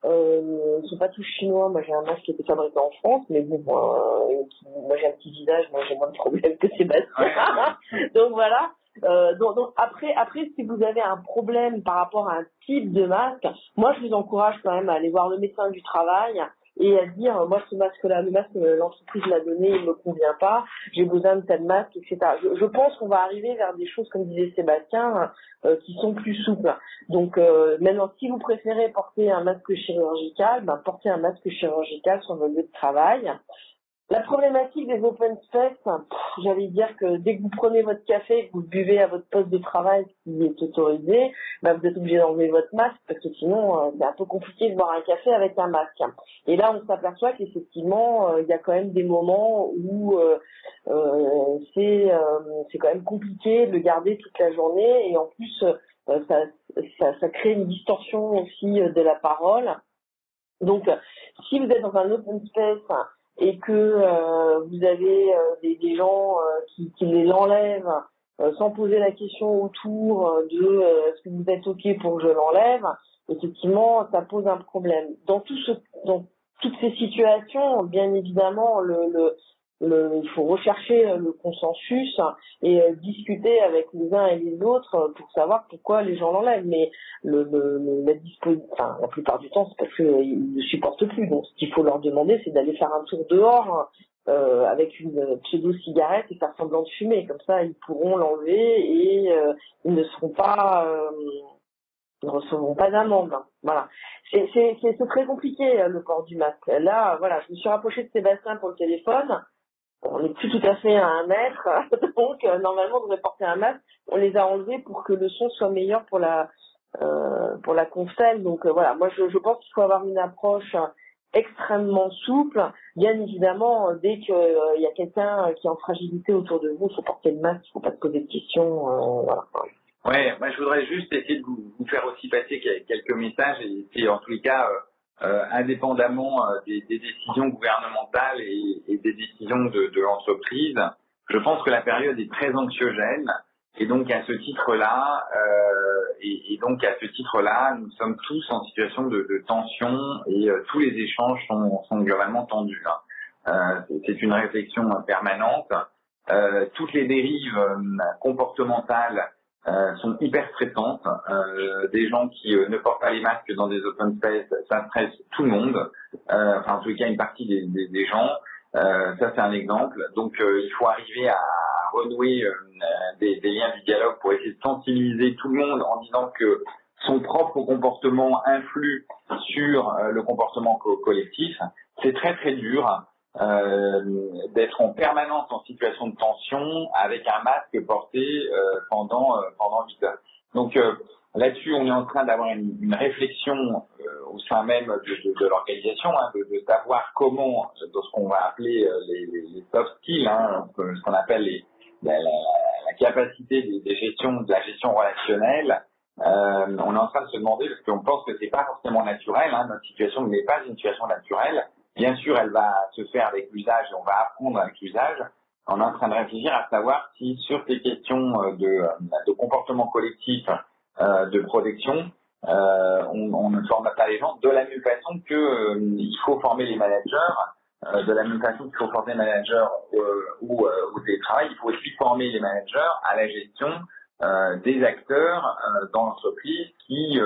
Euh, ils sont pas tous chinois. Moi, j'ai un masque qui était fabriqué en France, mais bon, moi, j'ai un petit visage, moi j'ai moins de problèmes que Sébastien. [LAUGHS] donc voilà. Euh, donc, donc, après, après, si vous avez un problème par rapport à un type de masque, moi je vous encourage quand même à aller voir le médecin du travail et à dire moi ce masque-là, le masque que l'entreprise m'a donné, il me convient pas, j'ai besoin de tel masque, etc. Je, je, pense qu'on va arriver vers des choses, comme disait Sébastien, euh, qui sont plus souples. Donc euh, maintenant, si vous préférez porter un masque chirurgical, ben, portez un masque chirurgical sur votre lieu de travail. La problématique des open space, j'allais dire que dès que vous prenez votre café, que vous buvez à votre poste de travail qui est autorisé, bah vous êtes obligé d'enlever votre masque parce que sinon euh, c'est un peu compliqué de boire un café avec un masque. Et là on s'aperçoit qu'effectivement euh, il y a quand même des moments où euh, euh c'est c'est quand même compliqué de le garder toute la journée et en plus ça, ça, ça crée une distorsion aussi de la parole. Donc si vous êtes dans un open space et que euh, vous avez euh, des, des, gens euh, qui, qui, les enlèvent sans poser la question autour de est-ce que vous êtes ok pour que je l'enlève, effectivement, ça pose un problème. Dans tout ce, dans toutes ces situations, bien évidemment, le, le il faut rechercher euh, le consensus et euh, discuter avec les uns et les autres euh, pour savoir pourquoi les gens l'enlèvent. Mais le, le, la, enfin, la plupart du temps, c'est parce qu'ils ne supportent plus. Donc, ce qu'il faut leur demander, c'est d'aller faire un tour dehors euh, avec une pseudo-cigarette et faire semblant de fumer. Comme ça, ils pourront l'enlever et ils ne seront pas... ils ne recevront pas d'amende. Voilà. C'est très compliqué le port du masque. Là, voilà, je me suis rapprochée de Sébastien pour le téléphone on n'est plus tout à fait à un mètre, [LAUGHS] donc euh, normalement on devrait porter un masque. On les a enlevés pour que le son soit meilleur pour la euh, pour la confelle. Donc euh, voilà, moi je, pense qu'il faut avoir une approche extrêmement souple. Bien évidemment, dès qu'il y a quelqu'un qui est en fragilité autour de vous, il faut porter le masque, il faut pas se poser de questions. voilà. Ouais, moi je voudrais juste essayer de vous, vous faire aussi passer quelques messages et, en tous les cas euh, indépendamment euh, des, des, décisions gouvernementales et, et des décisions de, de l'entreprise. Je pense que la période est très anxiogène et donc à ce titre-là, euh, et, et, donc à ce titre-là, nous sommes tous en situation de, de tension et euh, tous les échanges sont, sont globalement tendus. Hein. Euh, c'est une réflexion permanente. toutes les dérives comportementales euh, sont hyper stressantes. Euh, des gens qui euh, ne portent pas les masques dans des open space, ça stresse tout le monde. Euh, enfin, en tout cas, une partie des, gens. ça, c'est un exemple. Donc, il faut arriver à renouer des, liens du dialogue pour essayer de sensibiliser tout le monde en disant que son propre comportement influe sur le comportement collectif, c'est très très dur euh, d'être en permanence en situation de tension avec un masque porté euh, pendant euh, pendant 8 heures. Donc euh, là-dessus, on est en train d'avoir une, une, réflexion au sein même de, de, de l'organisation, hein, de, de, savoir comment, dans ce qu'on va appeler les, les, les, soft skills, hein, ce qu'on appelle les, la, la, la, capacité des, des gestions, de la gestion relationnelle, euh, on est en train de se demander, parce qu'on pense que c'est pas forcément naturel, hein, notre situation n'est pas une situation naturelle, Bien sûr, elle va se faire avec l'usage on va apprendre avec l'usage. On est en train de réfléchir à savoir si sur ces questions euh, de, euh, de comportement collectif, euh, de protection, on, on, ne forme pas les gens de la même façon que il faut former les managers, de la même façon qu'il faut former les managers ou au télétravail, il faut aussi former les managers à la gestion des acteurs dans l'entreprise qui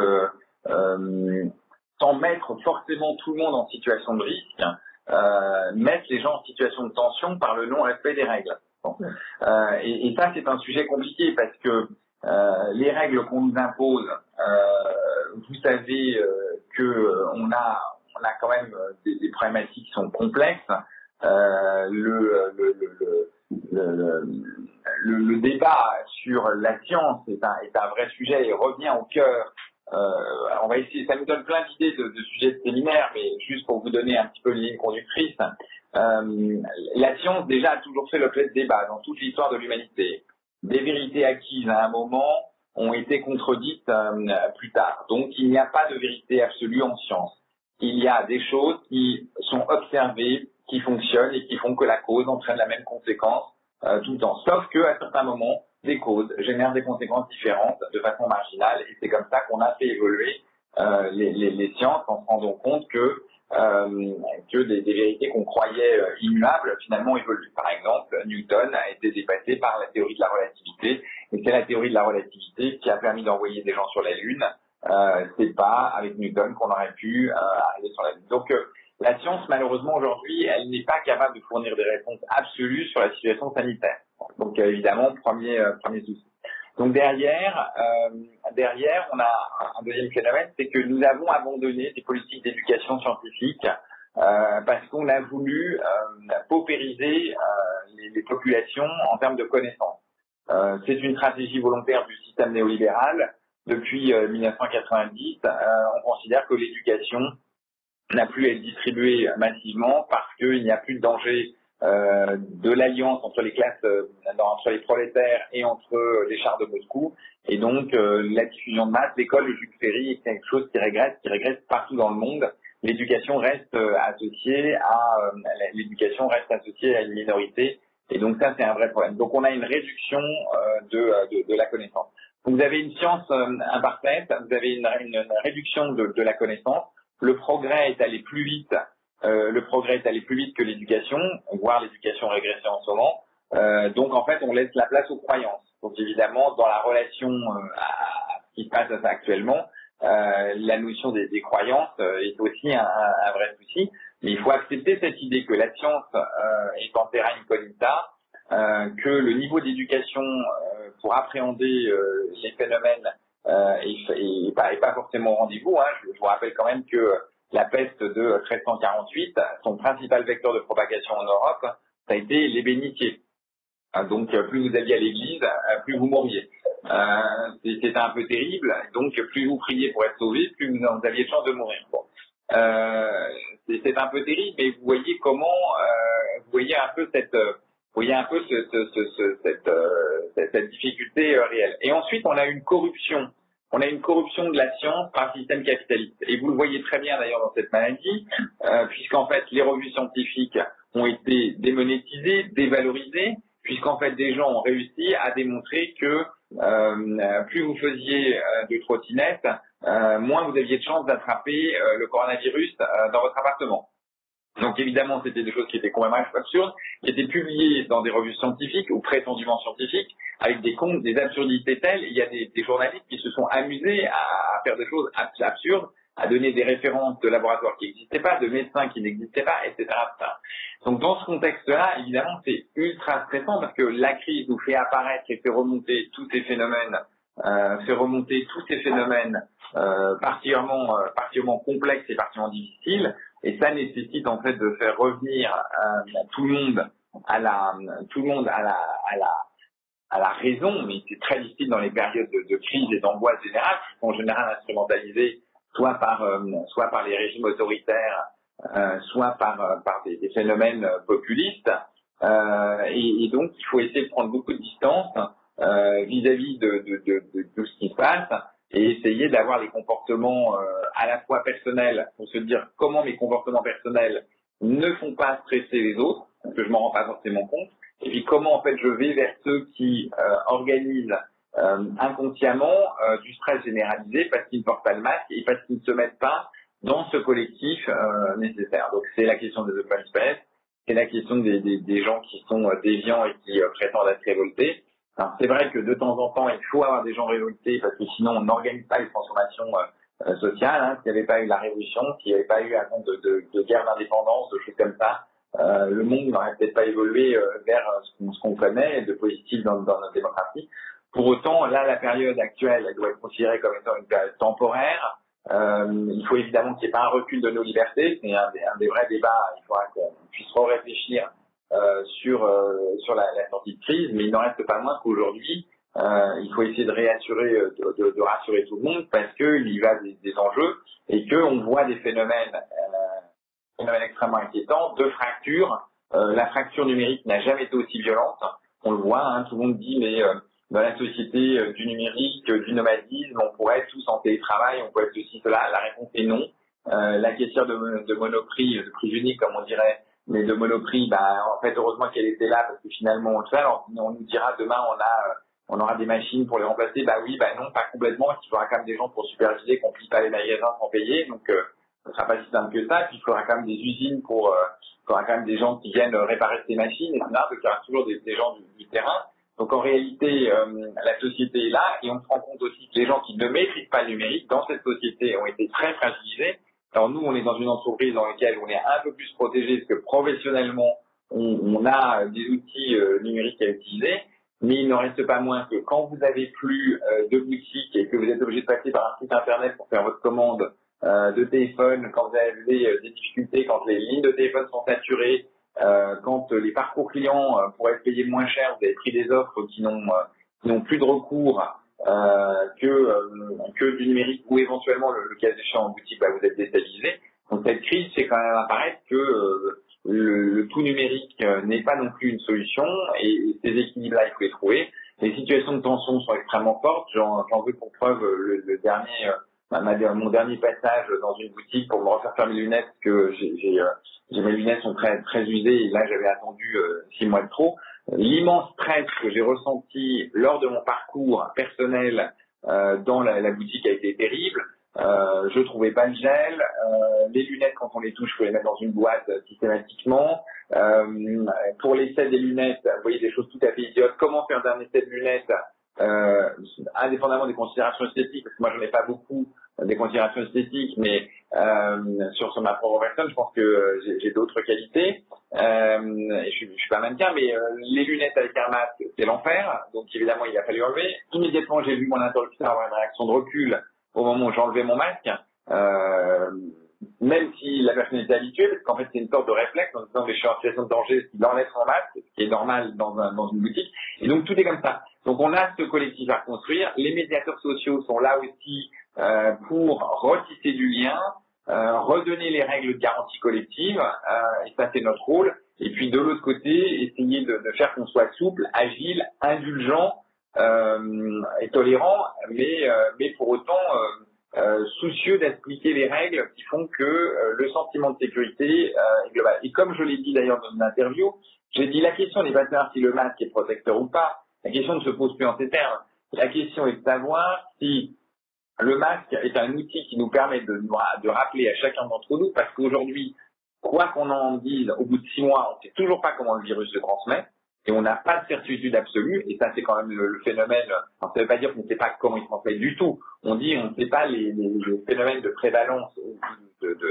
sans mettre forcément tout le monde en situation de risque, euh, mettre les gens en situation de tension par le non-respect des règles. Bon. Euh, et, et, ça, c'est un sujet compliqué parce que euh, les règles qu'on nous impose, euh, vous savez que on a, on a quand même des, des problématiques qui sont complexes. Le le, le, le, le, débat sur la science est un, est un vrai sujet et revient au cœur on va essayer, ça nous donne plein d'idées de, de, sujets de séminaire, mais juste pour vous donner un petit peu les lignes conductrices, euh, la science déjà a toujours fait l'objet de débats dans toute l'histoire de l'humanité. Des vérités acquises à un moment ont été contredites euh, plus tard. Donc il n'y a pas de vérité absolue en science. Il y a des choses qui sont observées, qui fonctionnent et qui font que la cause entraîne la même conséquence euh, tout le temps. Sauf que à certains moments, des causes génèrent des conséquences différentes de façon marginale et c'est comme ça qu'on a fait évoluer euh, les, les, les, sciences en se rendant compte que euh, que des, des vérités qu'on croyait euh, immuables finalement évoluent. Par exemple, Newton a été dépassé par la théorie de la relativité et c'est la théorie de la relativité qui a permis d'envoyer des gens sur la Lune. Euh, c'est pas avec Newton qu'on aurait pu euh, arriver sur la Lune. Donc euh, la science, malheureusement, aujourd'hui, elle n'est pas capable de fournir des réponses absolues sur la situation sanitaire. Donc, euh, évidemment, premier, euh, premier souci. Donc derrière, euh, derrière, on a un deuxième phénomène, c'est que nous avons abandonné des politiques d'éducation scientifique euh, parce qu'on a voulu euh, paupériser les, les, populations en termes de connaissances. c'est une stratégie volontaire du système néolibéral. Depuis 1990, on considère que l'éducation n'a plus à être distribuée massivement parce qu'il n'y a plus de danger euh, de l'alliance entre les classes, euh, entre les prolétaires et entre les chars de Moscou. Et donc, euh, la diffusion de masse, l'école, le Jules Ferry est quelque chose qui régresse, qui régresse partout dans le monde. L'éducation reste euh, associée à, euh, l'éducation reste associée à une minorité. Et donc ça, c'est un vrai problème. Donc on a une réduction de, de, de, la connaissance. Vous avez une science imparfaite, vous avez une, une réduction de, de la connaissance. Le progrès est allé plus vite euh, le progrès est allé plus vite que l'éducation, voire l'éducation régressée en ce moment. Euh, donc en fait, on laisse la place aux croyances. Donc évidemment, dans la relation euh, à, ce qui se passe actuellement, euh, la notion des, croyances euh, est aussi un, un, vrai souci. Mais il faut accepter cette idée que la science est en terrain incognita, que le niveau d'éducation pour appréhender les phénomènes est, est, pas, est, pas, forcément au rendez-vous. Hein. Je, vous rappelle quand même que la peste de 1348, son principal vecteur de propagation en Europe, ça a été les bénitiers. Ah, donc plus vous alliez à l'église, plus vous mouriez. Euh, C'était un peu terrible. Donc plus vous priez pour être sauvé, plus vous aviez de chance de mourir. Euh, C'est un peu terrible, mais vous voyez comment, euh, vous voyez un peu cette, vous voyez un peu ce, ce, ce, cette, euh, cette, cette, difficulté euh, réelle. Et ensuite, on a une corruption on a une corruption de la science par système capitaliste. Et vous le voyez très bien d'ailleurs dans cette maladie, euh, puisqu'en fait les revues scientifiques ont été démonétisées, dévalorisées, puisqu'en fait des gens ont réussi à démontrer que euh, plus vous faisiez euh, de trottinettes, moins vous aviez de chances d'attraper le coronavirus dans votre appartement. Donc évidemment, c'était des choses qui étaient complètement absurdes, qui étaient publiées dans des revues scientifiques ou prétendument scientifiques, avec des comptes, des absurdités telles. Il y a des, des journalistes qui se sont amusés à, à, faire des choses absurdes à donner des références de laboratoires qui n'existaient pas, de médecins qui n'existaient pas, etc. Donc dans ce contexte-là, évidemment, c'est ultra stressant parce que la crise nous fait apparaître et fait remonter tous ces phénomènes, euh, fait remonter tous ces phénomènes euh, particulièrement, euh, particulièrement complexes et particulièrement difficiles, et ça nécessite en fait de faire revenir euh, tout le monde à la, tout le monde à la, à la, à la raison, mais c'est très difficile dans les périodes de, crise et d'angoisse générale, qui sont en général instrumentalisées soit par, euh, soit par les régimes autoritaires, euh, soit par, euh, par des, phénomènes populistes. Et, et, donc, il faut essayer de prendre beaucoup de distance vis-à-vis de, de, de, de, tout ce qui se passe et essayer d'avoir les comportements à la fois personnels pour se dire comment mes comportements personnels ne font pas stresser les autres, parce que je m'en rends pas forcément compte, et puis comment en fait je vais vers ceux qui euh, organisent euh, inconsciemment euh, du stress généralisé parce qu'ils ne portent pas le masque et parce qu'ils ne se mettent pas dans ce collectif nécessaire. Donc c'est la question des open space, c'est la question des, des, des, gens qui sont déviants et qui prétendent être révoltés. C'est vrai que de temps en temps, il faut avoir des gens révoltés parce que sinon on n'organise pas les transformations sociales. Hein. S'il n'y avait pas eu la révolution, s'il n'y avait pas eu un compte de, de, de guerre d'indépendance, de choses comme ça, euh, le monde n'aurait peut-être pas évolué euh, vers ce qu'on connaît de positif dans, dans notre démocratie. Pour autant, là, la période actuelle, elle doit être considérée comme étant une période temporaire. Euh, il faut évidemment qu'il n'y ait pas un recul de nos libertés. C'est un, un, des vrais débats. Il faudra qu'on puisse réfléchir euh, sur euh, sur la, sortie de crise, mais il n'en reste pas moins qu'aujourd'hui, euh, il faut essayer de réassurer, de, rassurer tout le monde parce qu'il y va des, enjeux et qu'on voit des phénomènes phénomène extrêmement inquiétant, de fractures. Euh, la fracture numérique n'a jamais été aussi violente. On le voit, hein, tout le monde dit, mais euh, dans la société euh, du numérique, euh, du nomadisme, on pourrait être tous en télétravail, on pourrait être ceci, cela. La réponse est non. la caissière de, de Monoprix, de prix unique, comme on dirait, mais de Monoprix, bah, en fait, heureusement qu'elle était là, parce que finalement, on le fait. Alors, on nous dira demain, on a on aura des machines pour les remplacer. Bah oui, bah non, pas complètement. Il faudra quand même des gens pour superviser qu'on plie pas les magasins sans payer. Donc, ce sera pas si simple que ça. Puis il faudra quand même des usines pour, euh, il faudra quand même des gens qui viennent réparer ces machines, etc. Donc il y aura toujours des, des gens du, du, terrain. Donc en réalité, euh, la société est là et on se rend compte aussi que les gens qui ne maîtrisent pas le numérique dans cette société ont été très fragilisés. Alors nous, on est dans une entreprise dans laquelle on est un peu plus protégé parce que professionnellement, on, on a des outils euh, numériques à utiliser. Mais il n'en reste pas moins que quand vous avez plus euh, de boutique et que vous êtes obligé de passer par un site internet pour faire votre commande euh, de téléphone, quand vous avez euh, des difficultés, quand les lignes de téléphone sont saturées, euh, quand les parcours clients euh, pour être payés moins cher, vous avez pris des offres qui n'ont plus de recours que que du numérique ou éventuellement le, le cas échéant en boutique, bah, vous êtes déstabilisé. Donc cette crise fait quand même apparaître que le, le, tout numérique n'est pas non plus une solution et, ces équilibres-là, il faut les trouver. Les situations de tension sont extrêmement fortes. J'en veux pour preuve le, le dernier mon dernier passage dans une boutique pour me refaire faire mes lunettes, que j'ai euh, mes lunettes sont très très usées et là j'avais attendu euh, six mois de trop. L'immense stress que j'ai ressenti lors de mon parcours personnel euh, dans la, boutique a été terrible. Euh, je trouvais pas le gel. Euh, les lunettes, quand on les touche, faut les mettre dans une boîte systématiquement. Euh, pour l'essai des lunettes, vous voyez des choses tout à fait idiotes. Comment faire un essai de lunettes euh, indépendamment des considérations esthétiques, parce que moi j'en ai pas beaucoup des considérations esthétiques, mais euh, sur, sur ma propre personne, je pense que j'ai d'autres qualités. Euh, je, je suis pas mannequin, mais euh, les lunettes avec un masque, c'est l'enfer. Donc évidemment, il a fallu enlever. Immédiatement, j'ai vu mon interlocuteur avoir une réaction de recul au moment où enlevé mon masque. Euh, même si la personne était habituée, parce qu'en fait c'est une sorte de réflexe en disant que je suis en situation de danger, il enlève son masque, ce qui est normal dans, dans une boutique. Et donc tout est comme ça. Donc on a ce collectif à reconstruire. Les médiateurs sociaux sont là aussi euh, pour retisser du lien, euh, redonner les règles de garantie collective, euh, et ça c'est notre rôle. Et puis de l'autre côté, essayer de, de faire qu'on soit souple, agile, indulgent euh, et tolérant, mais, euh, mais pour autant soucieux d'expliquer les règles qui font que le sentiment de sécurité est global. Et comme je l'ai dit d'ailleurs dans une interview, j'ai dit la question n'est pas de savoir si le masque est protecteur ou pas, la question ne se pose plus en ces termes. La question est de savoir si le masque est un outil qui nous permet de, rappeler à chacun d'entre nous, parce qu'aujourd'hui, quoi qu'on en dise, au bout de six mois, on ne sait toujours pas comment le virus se transmet. et on n'a pas de certitude absolue, et ça c'est quand même le, phénomène, ça ne veut pas dire qu'on ne sait pas comment il se transmet du tout, on dit on ne sait pas les, phénomènes de prévalence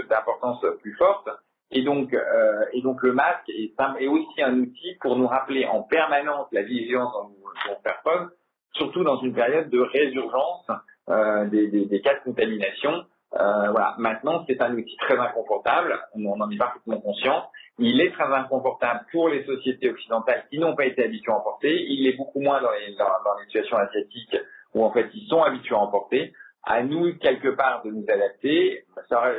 d'importance plus forte, et donc, euh, le masque est, aussi un outil pour nous rappeler en permanence la vigilance dont nous faire preuve, surtout dans une période de résurgence des, des, des, cas de contamination. Euh, voilà. Maintenant, c'est un outil très inconfortable, on, en est parfaitement conscient. Il est très inconfortable pour les sociétés occidentales qui n'ont pas été habituées à en porter. Il est beaucoup moins dans les, dans, les situations asiatiques où en fait ils sont habitués à en porter à nous quelque part de nous adapter.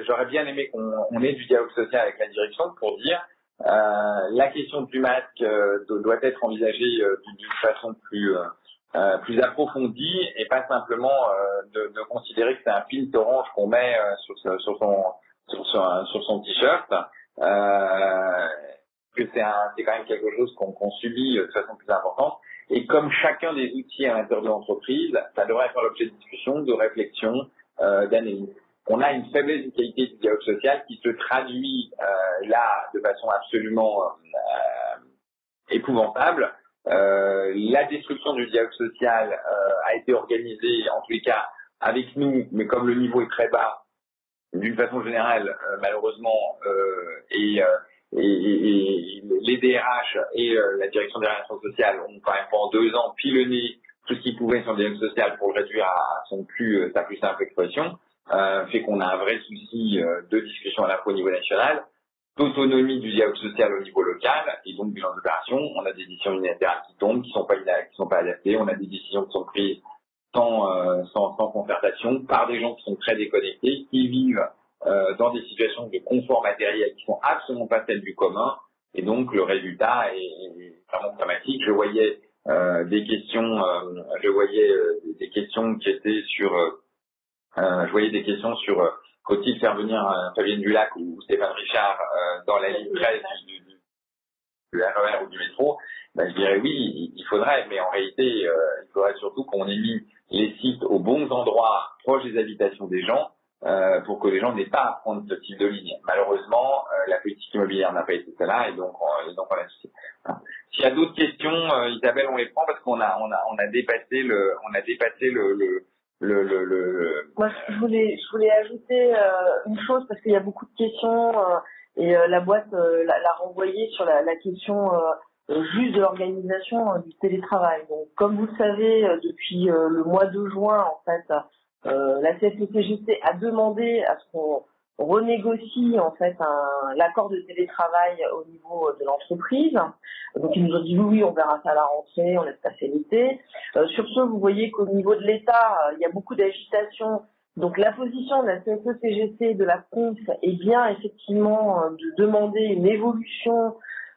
J'aurais bien aimé qu'on ait du dialogue social avec la direction pour dire euh, la question du masque euh, doit être envisagée euh, d'une façon plus euh, plus approfondie et pas simplement de, de, considérer que c'est un filtre orange qu'on met sur, sur, son sur, sur, sur son t-shirt. que c'est quand même quelque chose qu'on qu'on subit de façon plus importante et comme chacun des outils à l'intérieur de l'entreprise, ça devrait faire l'objet de discussion, de réflexion, euh, d'analyse. On a une faiblesse de qualité du dialogue social qui se traduit euh, là de façon absolument euh, épouvantable. Euh, la destruction du dialogue social euh, a été organisée, en tous les cas, avec nous, mais comme le niveau est très bas, d'une façon générale, euh, malheureusement, et et, et, les DRH et euh, la direction des relations sociales ont quand même pendant deux ans pilonné tout ce qu'ils pouvaient sur le dialogue social pour le réduire à son plus, euh, sa plus simple expression, euh, fait qu'on a un vrai souci euh, de discussion à la fois au niveau national, d'autonomie du dialogue social au niveau local, et donc bilan d'opération. On a des décisions unilatérales qui tombent, qui sont pas qui sont pas adaptées. On a des décisions qui sont prises sans, sans, sans concertation par des gens qui sont très déconnectés, qui vivent euh, dans des situations de confort matériel qui sont absolument pas celles du commun. Et donc le résultat est, vraiment dramatique. Je voyais euh, des questions, euh, je voyais euh, des questions qui étaient sur, je voyais des questions sur faut-il faire venir Fabienne Dulac ou Stéphane Richard dans la ligne 13 du, du, du, RER ou du métro? Ben, je dirais oui, il faudrait, mais en réalité, il faudrait surtout qu'on ait mis les sites aux bons endroits, proches des habitations des gens, euh, pour que les gens n'aient pas à prendre ce type de ligne. Malheureusement, euh, la politique immobilière n'a pas été celle-là et donc, on, et a enfin, S'il y a d'autres questions, euh, Isabelle, on les prend parce qu'on a, on a, on a dépassé le, on a dépassé le, le le, le, le... Moi, je voulais, je voulais ajouter une chose parce qu'il y a beaucoup de questions et la boîte l'a renvoyé sur la, la question juste de l'organisation du télétravail. Donc, comme vous le savez, depuis le mois de juin, en fait, euh, la CFE-CGC a demandé à ce qu'on renégocie en fait l'accord de télétravail au niveau de l'entreprise. Donc ils nous ont dit oui, on verra ça à la rentrée, on laisse passer l'été. Euh, sur ce, vous voyez qu'au niveau de l'État, euh, il y a beaucoup d'agitation. Donc la position de la CFE-CGC de la CONF est bien effectivement de demander une évolution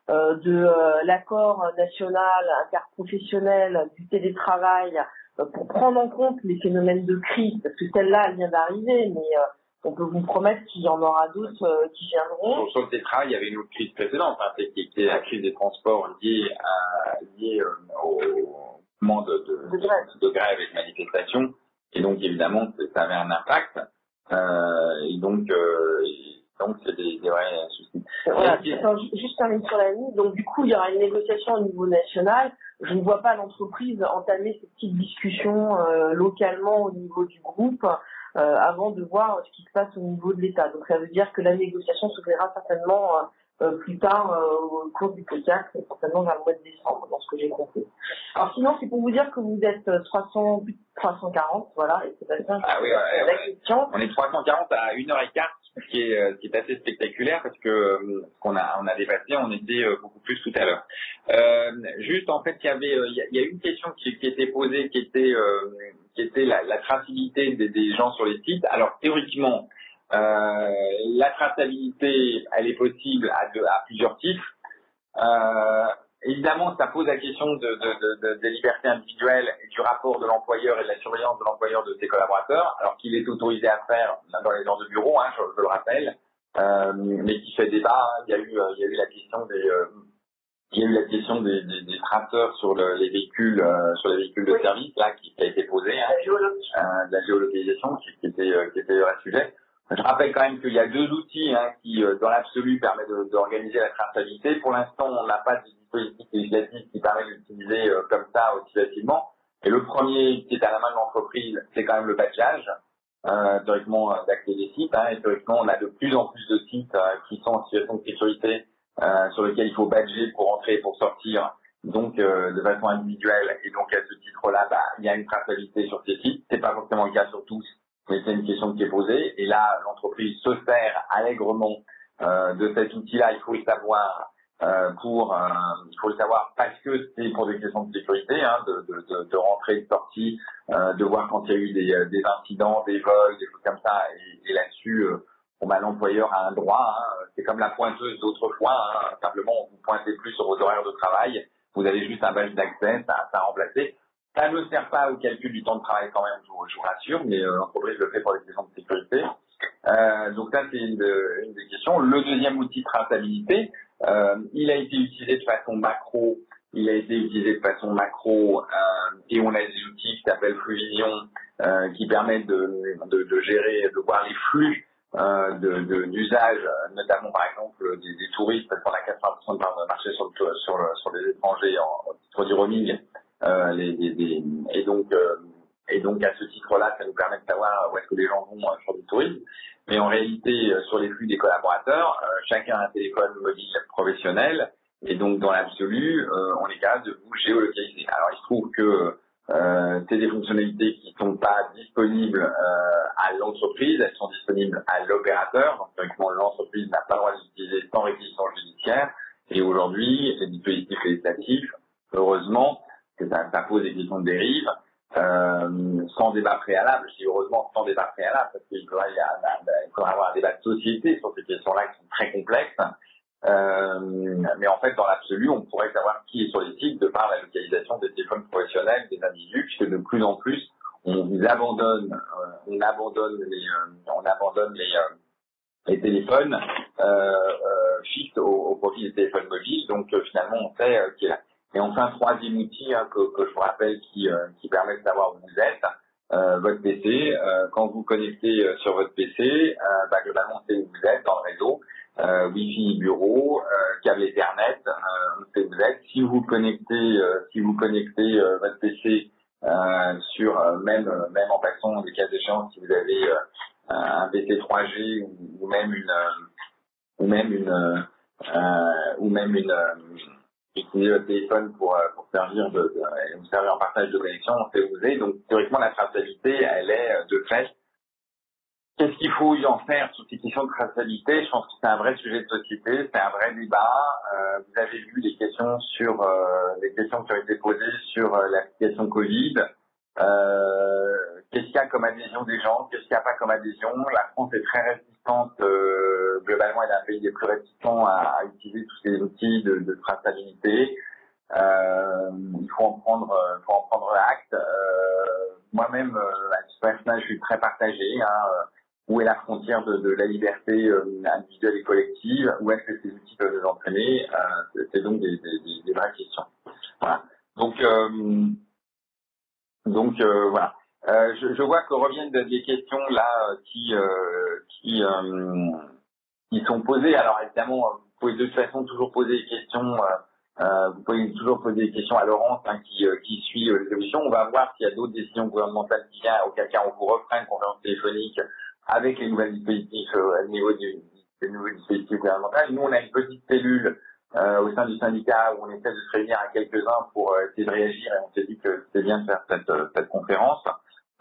de l'accord national interprofessionnel du télétravail euh, pour prendre en compte les phénomènes de crise, parce que celle-là, elle vient d'arriver, mais euh, on peut vous promettre qu'il y en aura d'autres euh, qui viendront. Sur, le télétravail, il y avait une autre crise précédente, hein, c'était la crise des transports liée, à, liée au mouvement de, de, de, grève. de grève et de manifestation. Et donc, évidemment, ça avait un impact. Euh, et donc, euh, donc c'est des, des vrais soucis. Voilà, juste terminer sur la ligne. Donc, du coup, il y aura une négociation au niveau national je ne vois pas l'entreprise entamer cette petite discussion euh, localement au niveau du groupe euh, avant de voir ce qui se passe au niveau de l'État. Donc ça veut dire que la négociation se verra certainement euh, plus tard au cours du podcast, certainement vers le mois de décembre, dans ce que j'ai compris. Alors sinon, c'est pour vous dire que vous êtes 300, 340, voilà, et c'est pas. Ah oui, ouais, la question. On est 340 à 1h15 ce qui est, euh, qui est assez spectaculaire parce que euh, qu'on a on a dépassé, on était euh, beaucoup plus tout à l'heure. Euh, juste en fait, il y avait il y, a, il y a une question qui, qui, était posée, qui était qui était la, traçabilité des, gens sur les sites. Alors théoriquement, la traçabilité, elle est possible à, plusieurs titres. Euh, Évidemment, ça pose la question de, de, de, des libertés individuelles et du rapport de l'employeur et de la surveillance de l'employeur de ses collaborateurs, alors qu'il est autorisé à faire dans les heures de bureau, hein, je, le rappelle, euh, mais qui fait débat. Il y a eu, la question des, euh, il y a eu la question des, des, des traceurs sur le, les véhicules, euh, sur les véhicules de service, là, qui, qui a été posée, hein, euh, de la géolocalisation, qui, qui était, euh, qui était un sujet. Je rappelle quand même qu'il y a deux outils hein, qui, euh, dans l'absolu, permettent d'organiser la traçabilité. Pour l'instant, on n'a pas de dispositif législatif qui permet d'utiliser euh, comme ça aussi facilement. Et le premier qui est à la main de l'entreprise, c'est quand même le badgeage, euh, théoriquement euh, d'accès des sites. Hein, et théoriquement, on a de plus en plus de sites qui sont en situation de sécurité sur lesquels il faut badger pour entrer et pour sortir, donc de façon individuelle. Et donc à ce titre-là, bah, il y a une traçabilité sur ces sites. C'est pas forcément le cas sur tous, mais c'est une question qui est posée. Et là, l'entreprise se sert allègrement euh, de cet outil-là. Il faut le savoir euh, pour, euh, il faut le savoir parce que c'est pour des questions de sécurité, hein, de, de, de, de rentrée, de sortie, euh, de voir quand il y a eu des, euh, des incidents, des vols, des choses comme ça. Et, et là-dessus, euh, bon, bah, l'employeur a un droit. Hein. c'est comme la pointeuse d'autrefois. Hein. simplement, vous pointez plus sur vos horaires de travail. Vous avez juste un badge d'accès, ça, ça a remplacé. Ça ne sert pas au calcul du temps de travail quand même, je vous, je vous rassure, mais euh, l'entreprise le fait pour des questions de sécurité. Euh, donc ça, c'est une, des questions. Le deuxième outil de traçabilité, euh, il a été utilisé de façon macro, il a été utilisé de façon macro, euh, et on a des outils qui s'appellent Fluvision, qui permettent de, gérer, de voir les flux d'usage, notamment par exemple des, des touristes, parce qu'on a 80% de marché sur, le, sur, le, sur les étrangers en, en titre du roaming, euh, les, les, les, et donc euh, et donc à ce titre-là, ça nous permet de savoir où est-ce que les gens vont euh, sur du tourisme. Mais en réalité, sur les flux des collaborateurs, chacun a un téléphone mobile professionnel et donc dans l'absolu, on est capable de vous géolocaliser. Alors il se trouve que euh, c'est des fonctionnalités qui ne sont pas disponibles euh, à l'entreprise, elles sont disponibles à l'opérateur. Donc, théoriquement, l'entreprise n'a pas le droit d'utiliser sans réquisition judiciaire. Et aujourd'hui, les dispositifs législatifs, heureusement, que ça, ça, pose des questions de dérive, euh, sans débat préalable. Je dis heureusement sans débat préalable, parce qu'il faudrait, il faudrait avoir un débat de société sur ces questions-là qui sont très complexes. Euh, mais en fait, dans l'absolu, on pourrait savoir qui est sur les sites de par la localisation des téléphones professionnels des individus, puisque de plus en plus, on abandonne, euh, on abandonne les, euh, on abandonne les, les téléphones fixes au, au, profit des téléphones mobiles. Donc finalement, on sait qui est là. Et enfin, troisième outil hein, que, que, je vous rappelle qui, euh, qui permet de savoir où vous êtes, euh, votre PC. Euh, quand vous connectez sur votre PC, bah, globalement, on où vous êtes dans le réseau. Wi-Fi bureau, câble Ethernet, sait où vous êtes. Si vous connectez, si vous connectez votre PC sur même même en passant des cas d'échéance, si vous avez un PC 3G ou, même une ou même une ou même une utiliser votre téléphone pour, euh, pour servir de, de, servir en partage de connexion, on sait où vous êtes. Donc théoriquement, la traçabilité, elle est euh, de fait. Qu'est-ce qu'il faut y en faire sur ces questions de traçabilité Je pense que c'est un vrai sujet de société, c'est un vrai débat. Euh, vous avez vu les questions sur euh, les questions qui ont été posées sur euh, l'application Covid. Euh, qu'est-ce qu'il y a comme adhésion des gens? Qu'est-ce qu'il n'y a pas comme adhésion? La France est très résistante globalement, elle est un pays des plus réticents à, utiliser tous ces outils de, de traçabilité. Euh, il faut en prendre, euh, faut en prendre acte. Euh, Moi-même, euh, à ce personnage, je suis très partagé. Hein, euh, où est la frontière de, de la liberté individuelle et collective? Où est-ce que ces outils peuvent nous entraîner? C'est donc des, des, des, vraies questions. Voilà. Donc, donc voilà. Euh, je, je, vois que reviennent des questions là qui euh, qui qui sont posées. Alors évidemment, vous pouvez de toute façon toujours poser des questions. Euh, euh vous pouvez toujours poser des questions à Laurence hein, qui, euh, qui suit euh, les évolutions. On va voir s'il y a d'autres décisions gouvernementales qui viennent, auquel cas on vous refera une conférence téléphonique avec les nouvelles dispositifs au niveau du, des nouveaux dispositifs gouvernementaux. Nous, on a une petite cellule au sein du syndicat où on essaie de se réunir à quelques-uns pour essayer de réagir et on s'est dit que c'était bien de faire cette, cette conférence.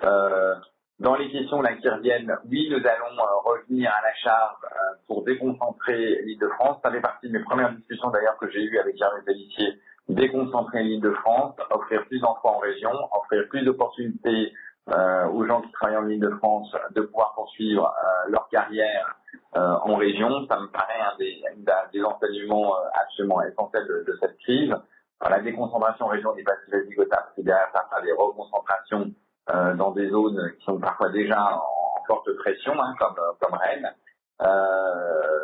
Euh, dans les questions là qui reviennent, oui, nous allons euh, revenir à la charge euh, pour déconcentrer l'île de France. Ça fait partie de mes premières discussions d'ailleurs que j'ai eues avec Germain Pellissier. Déconcentrer l'île de France, offrir plus d'emplois en région, offrir plus d'opportunités euh, aux gens qui travaillent en île de pouvoir poursuivre euh, leur carrière euh, en région. Ça me paraît un des, un enseignements absolument essentiels de, cette crise. La déconcentration en région n'est pas si vasicotable, c'est derrière ça des reconcentrations dans des zones qui sont parfois déjà en forte pression, hein, comme, Rennes.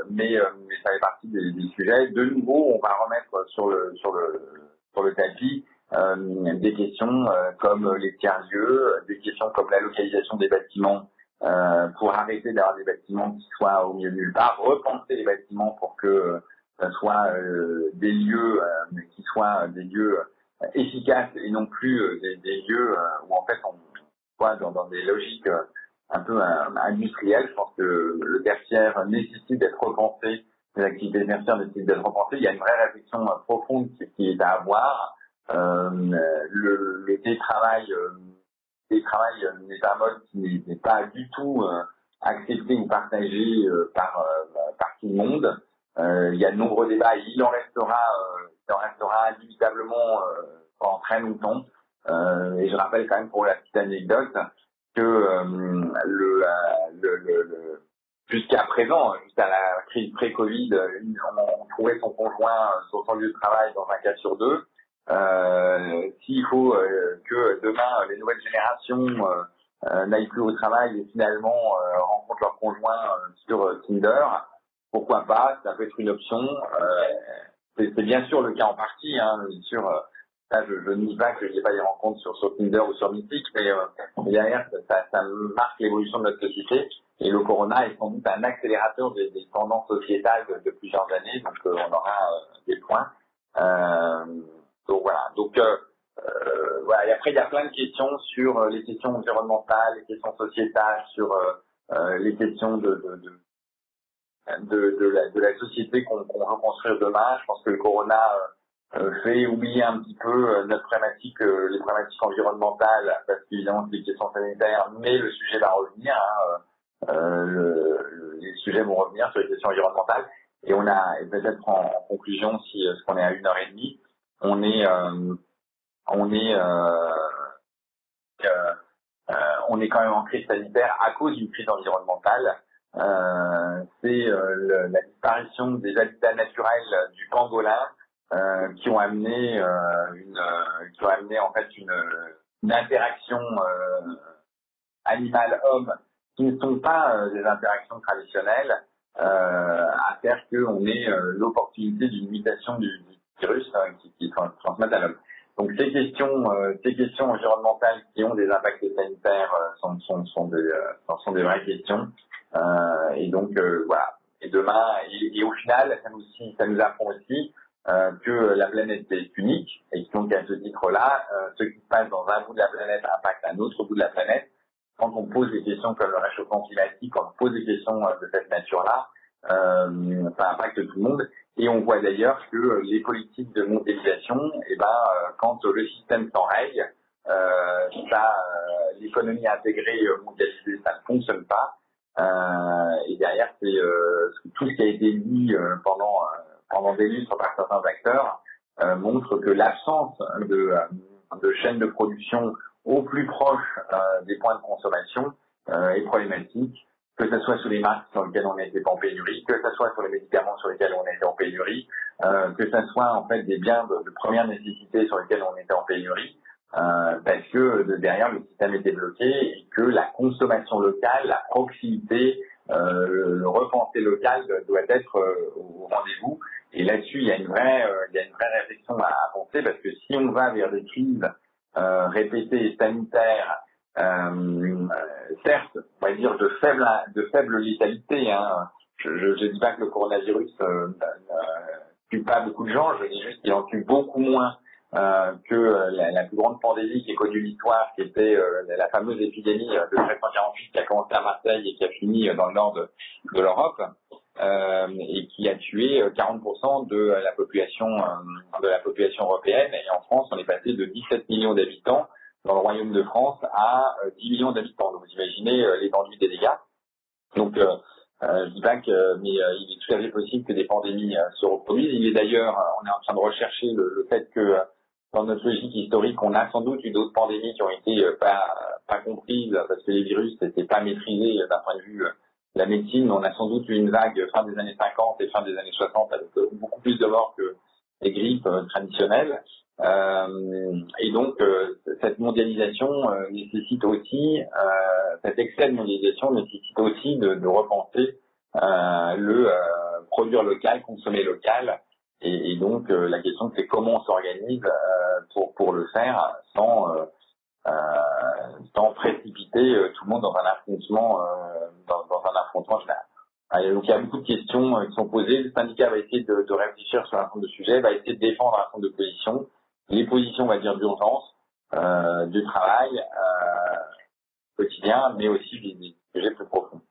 Mais, ça fait partie des, sujets. De nouveau, on va remettre sur le, sur le, sur le tapis des questions euh, comme les tiers-lieux, des questions comme la localisation des bâtiments pour arrêter d'avoir des bâtiments qui soient au milieu nulle part, repenser les bâtiments pour que ce soit des lieux qui soient des lieux efficaces et non plus des, des, lieux où en fait on soit dans, dans des logiques un peu industrielles. Je pense que le tertiaire nécessite d'être repensé les activités tertiaires nécessitent d'être repensées. Il y a une vraie réflexion profonde qui, est à avoir. Euh, le, le télétravail, euh, télétravail n'est un mode qui n'est pas du tout euh, accepté ou partagé euh, par, par tout le monde. il y a de nombreux débats et il en restera, il en restera inévitablement pendant très longtemps. et je rappelle quand même pour la petite anecdote que le, le, le jusqu'à présent, jusqu'à la crise pré-Covid, on, trouvait son conjoint sur son lieu de travail dans un cas sur deux. Euh, S'il faut euh, que demain les nouvelles générations euh, euh, n'aillent plus au travail et finalement rencontrent leur conjoint sur Tinder, pourquoi pas Ça peut être une option. C'est bien sûr le cas en partie, hein, sûr. Ça, je, je nie pas qu'il n'y ait pas des rencontres sur, sur Tinder ou sur Mythic, mais derrière, ça, ça marque l'évolution de notre société. Et le corona est sans doute un accélérateur des, des tendances sociétales de, de, plusieurs années, donc euh, on aura euh, des points. Euh, donc voilà. Donc euh, euh, voilà. Et après, il y a plein de questions sur les questions environnementales, les questions sociétales, sur les questions de, de, la, société qu'on qu veut construire demain. Je pense que le corona euh, fait oublier un petit peu notre problématique, euh, les problématiques environnementales, parce qu'évidemment c'est des questions sanitaires, mais le sujet va revenir. Hein, euh, le, les sujets vont revenir sur les questions environnementales. Et on a, peut-être en, en, conclusion, si parce qu'on est à une heure et demie, on est, euh, on est, euh, euh, on est quand même en crise sanitaire à cause d'une crise environnementale. c'est la disparition des habitats naturels du pangolin qui ont amené une, qui ont amené en fait une, une interaction animal-homme qui ne sont pas euh, des interactions traditionnelles, euh, à faire qu'on ait euh, l'opportunité d'une mutation du, du virus hein, qui, qui transmet à l'homme. Donc ces questions, ces questions environnementales qui ont des impacts sanitaires sont, sont, sont, des, sont des vraies questions. et donc voilà. Et demain, et, au final, ça nous, ça nous apprend aussi que la planète est unique et donc à ce titre-là, ce qui se passe dans un bout de la planète impacte un autre bout de la planète quand on pose des questions comme le réchauffement climatique, quand on pose des questions euh, de cette nature-là, euh, ça impacte tout le monde. Et on voit d'ailleurs que les politiques de mondialisation, eh ben, euh, quand le système s'enraye, euh, ça, euh, l'économie intégrée mondialisée, ça ne fonctionne pas. et derrière, c'est tout ce qui a été dit pendant pendant des lustres par certains acteurs montre que l'absence de, de chaînes de production au plus proche euh, des points de consommation euh, est problématique, que ce soit sur les marques sur lesquelles on n'était pas en pénurie, que ce soit sur les médicaments sur lesquels on était en pénurie, euh, que ce soit en fait des biens de, première nécessité sur lesquels on était en pénurie, euh, parce que de derrière le système était bloqué et que la consommation locale, la proximité, euh, le, repensé local doit être euh, au rendez-vous. Et là-dessus, il y a une vraie, il y a une vraie réflexion à, à penser parce que si on va vers des crises euh, répété sanitaire, euh, certes, on va dire de faible de faible létalité. Hein. Je ne dis pas que le coronavirus euh, tue pas beaucoup de gens, je dis juste qu'il en tue beaucoup moins euh, que la, la, plus grande pandémie qui est connue l'histoire, qui était euh, la fameuse épidémie de 1348 qui a commencé à Marseille et qui a fini dans le nord de, de l'Europe euh, et qui a tué 40% de la population de la population européenne. Et en France, on est passé de 17 millions d'habitants dans le Royaume de France à 10 millions d'habitants. Donc vous imaginez l'étendue des dégâts. Donc euh, je dis pas que, mais il est tout à fait possible que des pandémies se reproduisent. Il est d'ailleurs, on est en train de rechercher le, le fait que dans notre logique historique, on a sans doute eu d'autres pandémies qui ont été euh, pas, pas comprises parce que les virus n'étaient pas maîtrisés d'un point de vue euh, la médecine. On a sans doute eu une vague fin des années 50 et fin des années 60 avec euh, beaucoup plus de morts que les grippes traditionnelles. Euh, et donc, euh, cette mondialisation euh, nécessite aussi, cet excès de mondialisation nécessite aussi de, de repenser le produire local, consommer local. Et, et donc, la question, c'est comment on s'organise pour, pour le faire sans, sans précipiter tout le monde dans un affrontement, dans, dans un affrontement général. Donc, il y a beaucoup de questions qui sont posées. Le syndicat va essayer de, de réfléchir sur un certain nombre de sujets, va essayer de défendre un certain nombre de positions les positions, on va dire, d'urgence, euh, de travail euh, quotidien, mais aussi des sujets plus profonds.